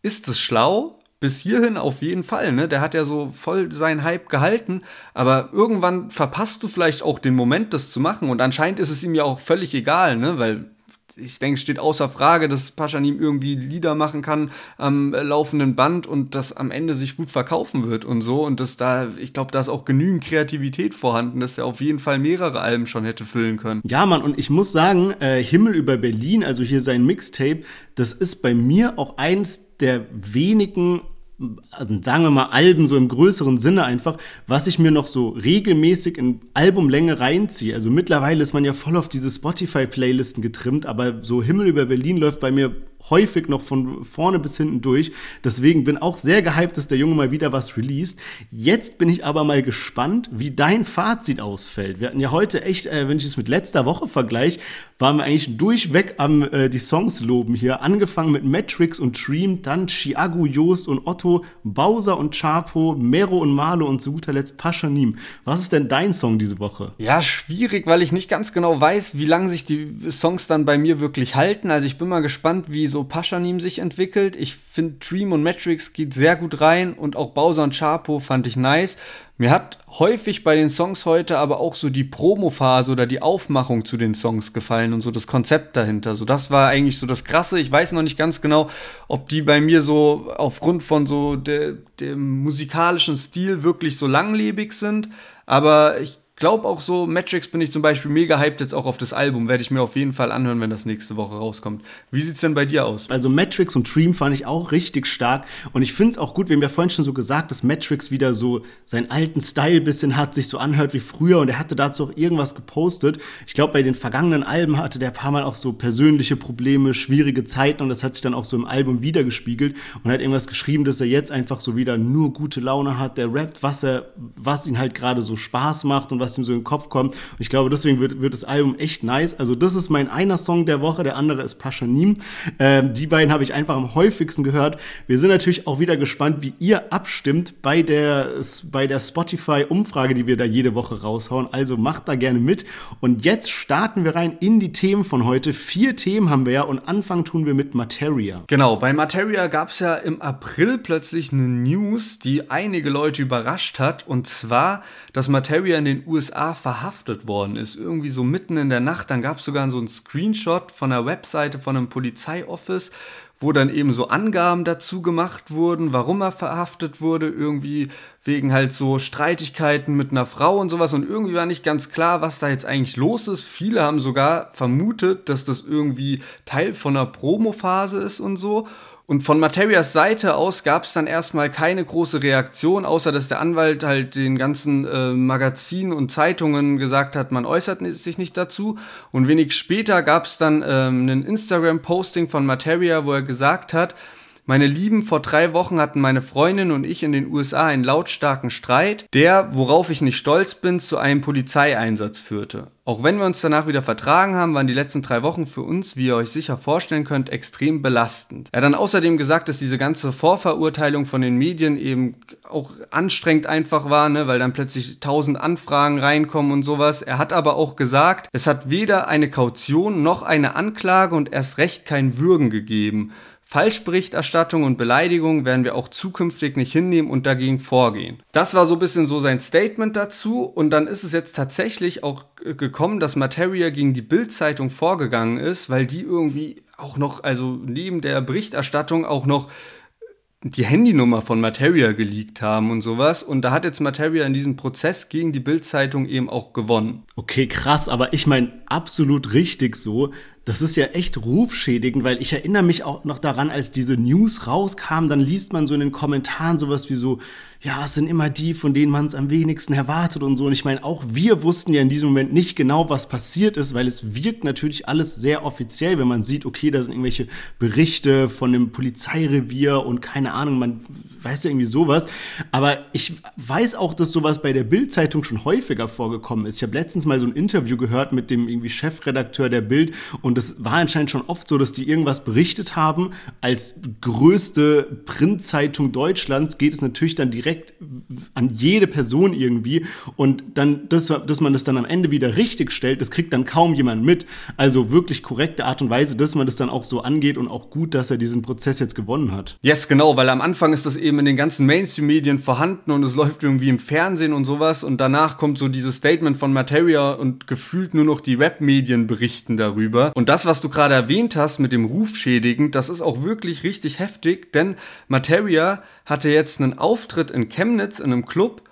ist es schlau? bis hierhin auf jeden Fall, ne? Der hat ja so voll seinen Hype gehalten, aber irgendwann verpasst du vielleicht auch den Moment, das zu machen. Und anscheinend ist es ihm ja auch völlig egal, ne? Weil ich denke, steht außer Frage, dass Paschanim irgendwie Lieder machen kann am laufenden Band und das am Ende sich gut verkaufen wird und so. Und dass da, ich glaube, da ist auch genügend Kreativität vorhanden, dass er auf jeden Fall mehrere Alben schon hätte füllen können. Ja, Mann, und ich muss sagen, äh, Himmel über Berlin, also hier sein Mixtape, das ist bei mir auch eins der wenigen also sagen wir mal Alben so im größeren Sinne einfach, was ich mir noch so regelmäßig in Albumlänge reinziehe. Also mittlerweile ist man ja voll auf diese Spotify-Playlisten getrimmt, aber so Himmel über Berlin läuft bei mir häufig noch von vorne bis hinten durch. Deswegen bin auch sehr gehypt, dass der Junge mal wieder was released. Jetzt bin ich aber mal gespannt, wie dein Fazit ausfällt. Wir hatten ja heute echt, äh, wenn ich es mit letzter Woche vergleiche, waren wir eigentlich durchweg am äh, die Songs loben hier. Angefangen mit Matrix und Dream, dann Chiago, Joost und Otto, Bowser und Chapo, Mero und Marlo und zu guter Letzt Paschanim. Was ist denn dein Song diese Woche? Ja, schwierig, weil ich nicht ganz genau weiß, wie lange sich die Songs dann bei mir wirklich halten. Also ich bin mal gespannt, wie so so Paschanim sich entwickelt. Ich finde, Dream und Matrix geht sehr gut rein und auch Bowser und Chapo fand ich nice. Mir hat häufig bei den Songs heute aber auch so die Promo-Phase oder die Aufmachung zu den Songs gefallen und so das Konzept dahinter. So, das war eigentlich so das Krasse. Ich weiß noch nicht ganz genau, ob die bei mir so aufgrund von so de, dem musikalischen Stil wirklich so langlebig sind. Aber ich glaube auch so, Matrix bin ich zum Beispiel mega hyped jetzt auch auf das Album. Werde ich mir auf jeden Fall anhören, wenn das nächste Woche rauskommt. Wie sieht's denn bei dir aus? Also Matrix und Dream fand ich auch richtig stark. Und ich finde es auch gut, wir haben ja vorhin schon so gesagt, dass Matrix wieder so seinen alten Style bisschen hat, sich so anhört wie früher. Und er hatte dazu auch irgendwas gepostet. Ich glaube, bei den vergangenen Alben hatte der paar Mal auch so persönliche Probleme, schwierige Zeiten. Und das hat sich dann auch so im Album wiedergespiegelt. Und hat irgendwas geschrieben, dass er jetzt einfach so wieder nur gute Laune hat. Der rappt, was er, was ihn halt gerade so Spaß macht und was was ihm so in den Kopf kommt. Und ich glaube, deswegen wird, wird das Album echt nice. Also das ist mein einer Song der Woche, der andere ist Paschanim. Ähm, die beiden habe ich einfach am häufigsten gehört. Wir sind natürlich auch wieder gespannt, wie ihr abstimmt bei der, bei der Spotify-Umfrage, die wir da jede Woche raushauen. Also macht da gerne mit. Und jetzt starten wir rein in die Themen von heute. Vier Themen haben wir ja und Anfang tun wir mit Materia. Genau, bei Materia gab es ja im April plötzlich eine News, die einige Leute überrascht hat. Und zwar, dass Materia in den USA USA verhaftet worden ist. Irgendwie so mitten in der Nacht. Dann gab es sogar so einen Screenshot von der Webseite von einem Polizeioffice, wo dann eben so Angaben dazu gemacht wurden, warum er verhaftet wurde, irgendwie wegen halt so Streitigkeiten mit einer Frau und sowas. Und irgendwie war nicht ganz klar, was da jetzt eigentlich los ist. Viele haben sogar vermutet, dass das irgendwie Teil von einer Promophase ist und so. Und von Materias Seite aus gab es dann erstmal keine große Reaktion, außer dass der Anwalt halt den ganzen äh, Magazinen und Zeitungen gesagt hat, man äußert sich nicht dazu. Und wenig später gab es dann ähm, ein Instagram-Posting von Materia, wo er gesagt hat, meine Lieben, vor drei Wochen hatten meine Freundin und ich in den USA einen lautstarken Streit, der, worauf ich nicht stolz bin, zu einem Polizeieinsatz führte. Auch wenn wir uns danach wieder vertragen haben, waren die letzten drei Wochen für uns, wie ihr euch sicher vorstellen könnt, extrem belastend. Er hat dann außerdem gesagt, dass diese ganze Vorverurteilung von den Medien eben auch anstrengend einfach war, ne, weil dann plötzlich tausend Anfragen reinkommen und sowas. Er hat aber auch gesagt, es hat weder eine Kaution noch eine Anklage und erst recht kein Würgen gegeben. Falschberichterstattung und Beleidigung werden wir auch zukünftig nicht hinnehmen und dagegen vorgehen. Das war so ein bisschen so sein Statement dazu und dann ist es jetzt tatsächlich auch gekommen, dass Materia gegen die Bild-Zeitung vorgegangen ist, weil die irgendwie auch noch, also neben der Berichterstattung auch noch die Handynummer von Materia geleakt haben und sowas. Und da hat jetzt Materia in diesem Prozess gegen die Bild-Zeitung eben auch gewonnen. Okay, krass, aber ich meine, absolut richtig so. Das ist ja echt rufschädigend, weil ich erinnere mich auch noch daran, als diese News rauskam, dann liest man so in den Kommentaren sowas wie so, ja, es sind immer die, von denen man es am wenigsten erwartet und so. Und ich meine, auch wir wussten ja in diesem Moment nicht genau, was passiert ist, weil es wirkt natürlich alles sehr offiziell, wenn man sieht, okay, da sind irgendwelche Berichte von einem Polizeirevier und keine Ahnung, man weiß ja irgendwie sowas. Aber ich weiß auch, dass sowas bei der Bild-Zeitung schon häufiger vorgekommen ist. Ich habe letztens mal so ein Interview gehört mit dem irgendwie Chefredakteur der Bild und es war anscheinend schon oft so, dass die irgendwas berichtet haben. Als größte Printzeitung Deutschlands geht es natürlich dann direkt direkt an jede Person irgendwie und dann, dass, dass man das dann am Ende wieder richtig stellt, das kriegt dann kaum jemand mit. Also wirklich korrekte Art und Weise, dass man das dann auch so angeht und auch gut, dass er diesen Prozess jetzt gewonnen hat. Yes, genau, weil am Anfang ist das eben in den ganzen Mainstream-Medien vorhanden und es läuft irgendwie im Fernsehen und sowas und danach kommt so dieses Statement von Materia und gefühlt nur noch die Rap-Medien berichten darüber. Und das, was du gerade erwähnt hast mit dem Ruf schädigend, das ist auch wirklich richtig heftig, denn Materia hatte jetzt einen Auftritt in Chemnitz in einem Club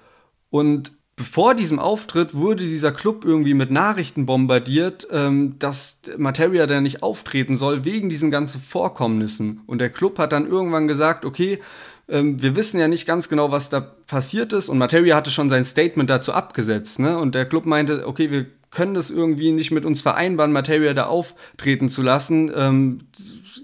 und bevor diesem Auftritt wurde dieser Club irgendwie mit Nachrichten bombardiert, ähm, dass Materia da nicht auftreten soll wegen diesen ganzen Vorkommnissen. Und der Club hat dann irgendwann gesagt, okay, ähm, wir wissen ja nicht ganz genau, was da passiert ist. Und Materia hatte schon sein Statement dazu abgesetzt. Ne? Und der Club meinte, okay, wir können das irgendwie nicht mit uns vereinbaren, Materia da auftreten zu lassen. Ähm,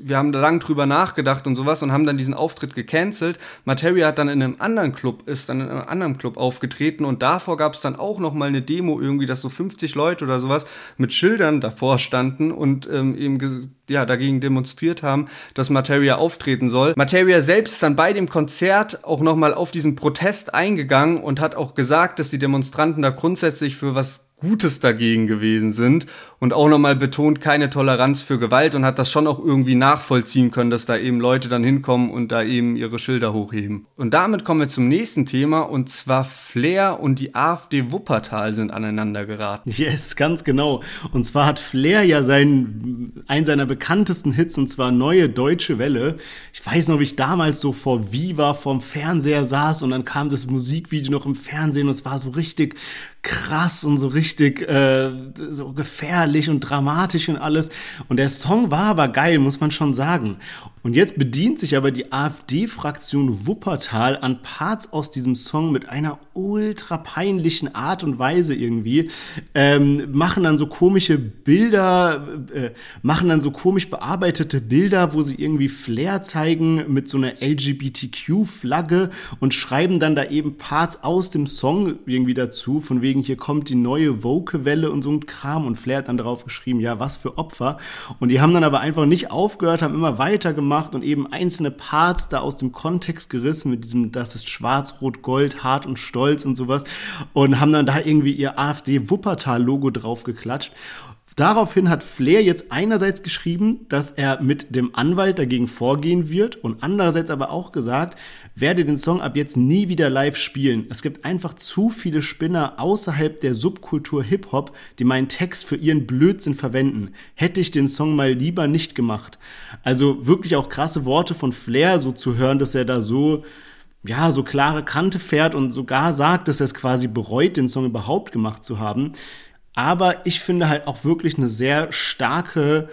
wir haben da lang drüber nachgedacht und sowas und haben dann diesen Auftritt gecancelt. Materia hat dann in einem anderen Club, ist dann in einem anderen Club aufgetreten und davor gab es dann auch noch mal eine Demo irgendwie, dass so 50 Leute oder sowas mit Schildern davor standen und ähm, eben ja, dagegen demonstriert haben, dass Materia auftreten soll. Materia selbst ist dann bei dem Konzert auch noch mal auf diesen Protest eingegangen und hat auch gesagt, dass die Demonstranten da grundsätzlich für was Gutes dagegen gewesen sind und auch nochmal betont, keine Toleranz für Gewalt und hat das schon auch irgendwie nachvollziehen können, dass da eben Leute dann hinkommen und da eben ihre Schilder hochheben. Und damit kommen wir zum nächsten Thema und zwar Flair und die AfD Wuppertal sind aneinander geraten. Yes, ganz genau. Und zwar hat Flair ja seinen, einen seiner bekanntesten Hits und zwar Neue Deutsche Welle. Ich weiß noch, wie ich damals so vor Viva vorm Fernseher saß und dann kam das Musikvideo noch im Fernsehen und es war so richtig krass und so richtig äh, so gefährlich und dramatisch und alles. Und der Song war aber geil, muss man schon sagen. Und jetzt bedient sich aber die AfD-Fraktion Wuppertal an Parts aus diesem Song mit einer ultra peinlichen Art und Weise irgendwie. Ähm, machen dann so komische Bilder, äh, machen dann so komisch bearbeitete Bilder, wo sie irgendwie Flair zeigen mit so einer LGBTQ-Flagge und schreiben dann da eben Parts aus dem Song irgendwie dazu, von wegen hier kommt die neue Woke-Welle und so ein Kram. Und Flair hat dann darauf geschrieben, ja, was für Opfer. Und die haben dann aber einfach nicht aufgehört, haben immer weiter gemacht und eben einzelne Parts da aus dem Kontext gerissen mit diesem, das ist schwarz, rot, gold, hart und stolz und sowas und haben dann da irgendwie ihr AfD-Wuppertal-Logo draufgeklatscht. Daraufhin hat Flair jetzt einerseits geschrieben, dass er mit dem Anwalt dagegen vorgehen wird und andererseits aber auch gesagt, werde den Song ab jetzt nie wieder live spielen. Es gibt einfach zu viele Spinner außerhalb der Subkultur Hip-Hop, die meinen Text für ihren Blödsinn verwenden. Hätte ich den Song mal lieber nicht gemacht. Also wirklich auch krasse Worte von Flair so zu hören, dass er da so ja, so klare Kante fährt und sogar sagt, dass er es quasi bereut, den Song überhaupt gemacht zu haben. Aber ich finde halt auch wirklich eine sehr starke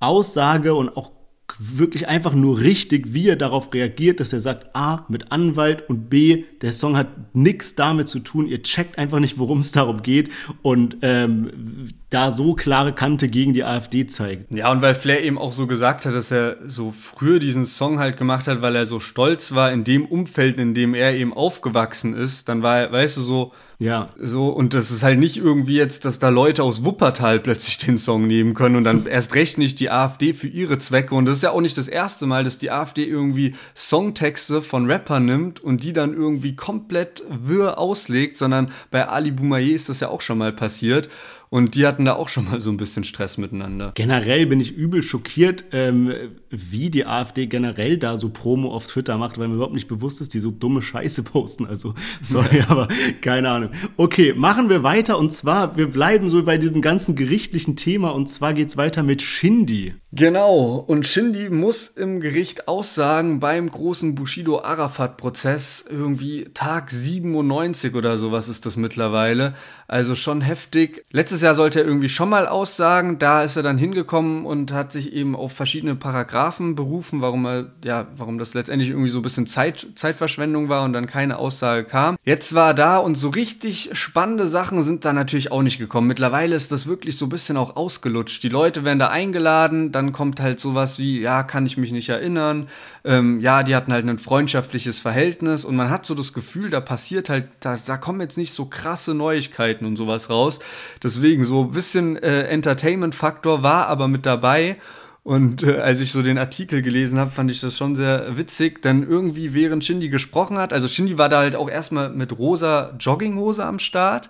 Aussage und auch wirklich einfach nur richtig, wie er darauf reagiert, dass er sagt, A, mit Anwalt und B, der Song hat nichts damit zu tun, ihr checkt einfach nicht, worum es darum geht. Und ähm, da so klare Kante gegen die AfD zeigt. Ja, und weil Flair eben auch so gesagt hat, dass er so früher diesen Song halt gemacht hat, weil er so stolz war in dem Umfeld, in dem er eben aufgewachsen ist, dann war er, weißt du, so, ja. So, und das ist halt nicht irgendwie jetzt, dass da Leute aus Wuppertal plötzlich den Song nehmen können und dann erst recht nicht die AfD für ihre Zwecke. Und das ist ja auch nicht das erste Mal, dass die AfD irgendwie Songtexte von Rappern nimmt und die dann irgendwie komplett wirr auslegt, sondern bei Ali Boumaier ist das ja auch schon mal passiert. Und die hatten da auch schon mal so ein bisschen Stress miteinander. Generell bin ich übel schockiert, ähm, wie die AfD generell da so Promo auf Twitter macht, weil mir überhaupt nicht bewusst ist, die so dumme Scheiße posten. Also, sorry, aber keine Ahnung. Okay, machen wir weiter. Und zwar, wir bleiben so bei diesem ganzen gerichtlichen Thema. Und zwar geht's weiter mit Shindy. Genau. Und Shindy muss im Gericht aussagen beim großen Bushido-Arafat-Prozess. Irgendwie Tag 97 oder sowas ist das mittlerweile. Also schon heftig. Letztes Jahr sollte er irgendwie schon mal aussagen. Da ist er dann hingekommen und hat sich eben auf verschiedene Paragraphen berufen, warum er, ja, warum das letztendlich irgendwie so ein bisschen Zeit, Zeitverschwendung war und dann keine Aussage kam. Jetzt war da und so richtig spannende Sachen sind da natürlich auch nicht gekommen. Mittlerweile ist das wirklich so ein bisschen auch ausgelutscht. Die Leute werden da eingeladen, dann kommt halt sowas wie, ja, kann ich mich nicht erinnern. Ähm, ja, die hatten halt ein freundschaftliches Verhältnis und man hat so das Gefühl, da passiert halt, da, da kommen jetzt nicht so krasse Neuigkeiten Neuigkeiten und sowas raus. Deswegen so ein bisschen äh, Entertainment-Faktor war aber mit dabei. Und äh, als ich so den Artikel gelesen habe, fand ich das schon sehr witzig, denn irgendwie während Shindy gesprochen hat, also Shindy war da halt auch erstmal mit rosa Jogginghose am Start.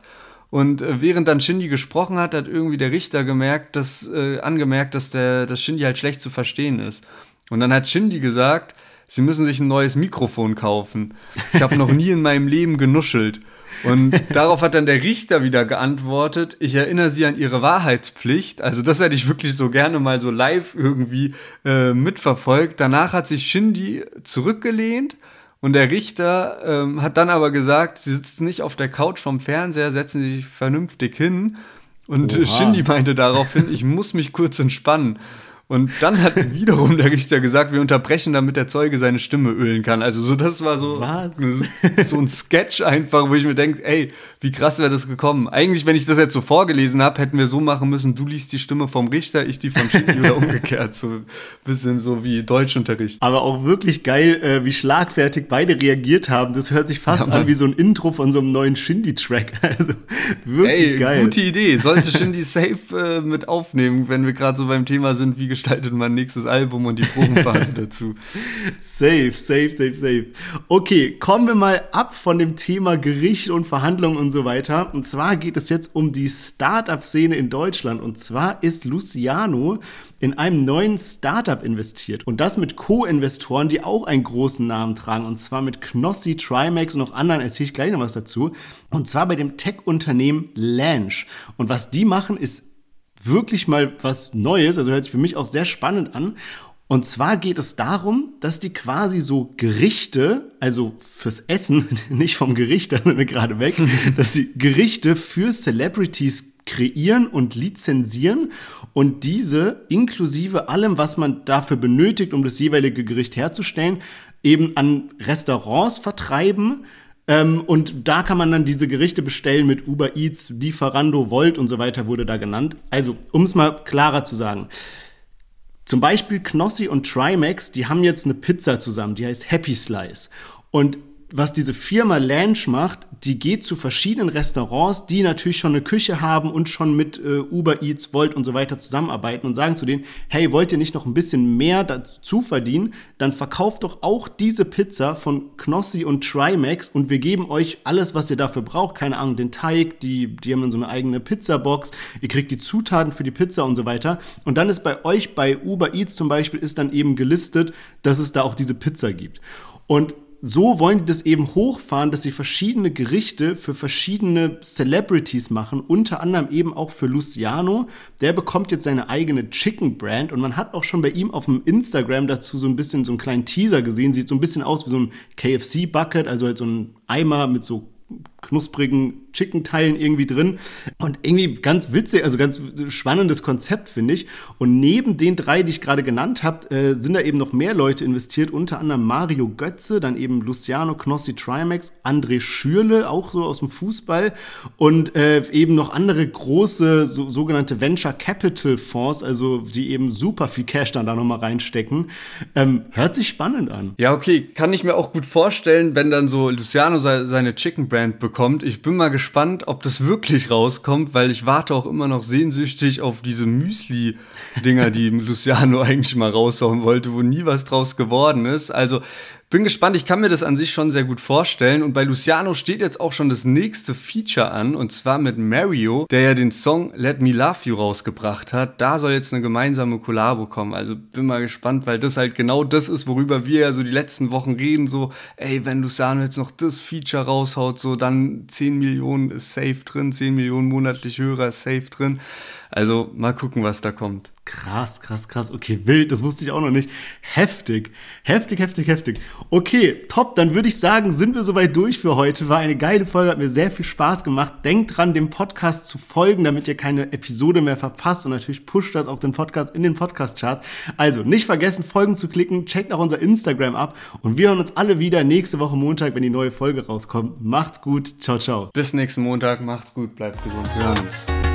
Und äh, während dann Shindy gesprochen hat, hat irgendwie der Richter gemerkt, dass, äh, angemerkt, dass der dass Shindy halt schlecht zu verstehen ist. Und dann hat Shindy gesagt, sie müssen sich ein neues Mikrofon kaufen. Ich habe noch nie in meinem Leben genuschelt. Und darauf hat dann der Richter wieder geantwortet, ich erinnere Sie an Ihre Wahrheitspflicht. Also das hätte ich wirklich so gerne mal so live irgendwie äh, mitverfolgt. Danach hat sich Shindy zurückgelehnt und der Richter ähm, hat dann aber gesagt, Sie sitzen nicht auf der Couch vom Fernseher, setzen Sie sich vernünftig hin. Und Oha. Shindy meinte daraufhin, ich muss mich kurz entspannen. Und dann hat wiederum der Richter gesagt, wir unterbrechen, damit der Zeuge seine Stimme ölen kann. Also so, das war so, so ein Sketch einfach, wo ich mir denke, ey, wie krass wäre das gekommen. Eigentlich, wenn ich das jetzt so vorgelesen habe, hätten wir so machen müssen, du liest die Stimme vom Richter, ich die vom Schiedi oder umgekehrt. So ein bisschen so wie Deutschunterricht. Aber auch wirklich geil, äh, wie schlagfertig beide reagiert haben. Das hört sich fast ja, an wie so ein Intro von so einem neuen Shindy-Track. Also wirklich ey, geil. Gute Idee. Sollte Shindy safe äh, mit aufnehmen, wenn wir gerade so beim Thema sind, wie gestaltet man nächstes Album und die Probenphase dazu. Safe, safe, safe, safe. Okay, kommen wir mal ab von dem Thema Gericht und Verhandlungen und so weiter. Und zwar geht es jetzt um die Startup-Szene in Deutschland. Und zwar ist Luciano in einem neuen Startup investiert. Und das mit Co-Investoren, die auch einen großen Namen tragen. Und zwar mit Knossi, Trimax und noch anderen, erzähle ich gleich noch was dazu. Und zwar bei dem Tech-Unternehmen Lange. Und was die machen, ist wirklich mal was Neues. Also hört sich für mich auch sehr spannend an. Und zwar geht es darum, dass die quasi so Gerichte, also fürs Essen, nicht vom Gericht, da sind wir gerade weg, dass die Gerichte für Celebrities kreieren und lizenzieren und diese inklusive allem, was man dafür benötigt, um das jeweilige Gericht herzustellen, eben an Restaurants vertreiben. Ähm, und da kann man dann diese Gerichte bestellen mit Uber Eats, Lieferando, Volt und so weiter wurde da genannt. Also, um es mal klarer zu sagen. Zum Beispiel Knossi und Trimax, die haben jetzt eine Pizza zusammen, die heißt Happy Slice. Und was diese Firma Lange macht, die geht zu verschiedenen Restaurants, die natürlich schon eine Küche haben und schon mit äh, Uber Eats, Volt und so weiter zusammenarbeiten und sagen zu denen, hey, wollt ihr nicht noch ein bisschen mehr dazu verdienen? Dann verkauft doch auch diese Pizza von Knossi und Trimax und wir geben euch alles, was ihr dafür braucht. Keine Ahnung, den Teig, die, die haben dann so eine eigene Pizzabox, ihr kriegt die Zutaten für die Pizza und so weiter. Und dann ist bei euch bei Uber Eats zum Beispiel ist dann eben gelistet, dass es da auch diese Pizza gibt. Und so wollen die das eben hochfahren, dass sie verschiedene Gerichte für verschiedene Celebrities machen, unter anderem eben auch für Luciano. Der bekommt jetzt seine eigene Chicken Brand und man hat auch schon bei ihm auf dem Instagram dazu so ein bisschen so einen kleinen Teaser gesehen. Sieht so ein bisschen aus wie so ein KFC Bucket, also halt so ein Eimer mit so knusprigen Chicken-Teilen irgendwie drin. Und irgendwie ganz witzig, also ganz spannendes Konzept, finde ich. Und neben den drei, die ich gerade genannt habe, äh, sind da eben noch mehr Leute investiert, unter anderem Mario Götze, dann eben Luciano Knossi Trimax, André Schürle, auch so aus dem Fußball und äh, eben noch andere große so, sogenannte Venture Capital Fonds, also die eben super viel Cash dann da nochmal reinstecken. Ähm, hört sich spannend an. Ja, okay, kann ich mir auch gut vorstellen, wenn dann so Luciano seine Chicken Brand bekommt. Ich bin mal gespannt, ob das wirklich rauskommt, weil ich warte auch immer noch sehnsüchtig auf diese Müsli-Dinger, die Luciano eigentlich mal raushauen wollte, wo nie was draus geworden ist. Also bin gespannt, ich kann mir das an sich schon sehr gut vorstellen. Und bei Luciano steht jetzt auch schon das nächste Feature an, und zwar mit Mario, der ja den Song Let Me Love You rausgebracht hat. Da soll jetzt eine gemeinsame Kollabo kommen. Also bin mal gespannt, weil das halt genau das ist, worüber wir ja so die letzten Wochen reden. So, ey, wenn Luciano jetzt noch das Feature raushaut, so dann 10 Millionen ist safe drin, 10 Millionen monatlich Hörer ist safe drin. Also mal gucken, was da kommt. Krass, krass, krass. Okay, wild, das wusste ich auch noch nicht. Heftig, heftig, heftig, heftig. Okay, top, dann würde ich sagen, sind wir soweit durch für heute. War eine geile Folge, hat mir sehr viel Spaß gemacht. Denkt dran, dem Podcast zu folgen, damit ihr keine Episode mehr verpasst und natürlich pusht das auch den Podcast in den Podcast-Charts. Also nicht vergessen, Folgen zu klicken, checkt auch unser Instagram ab und wir hören uns alle wieder nächste Woche Montag, wenn die neue Folge rauskommt. Macht's gut, ciao, ciao. Bis nächsten Montag, macht's gut, bleibt gesund, wir hören uns.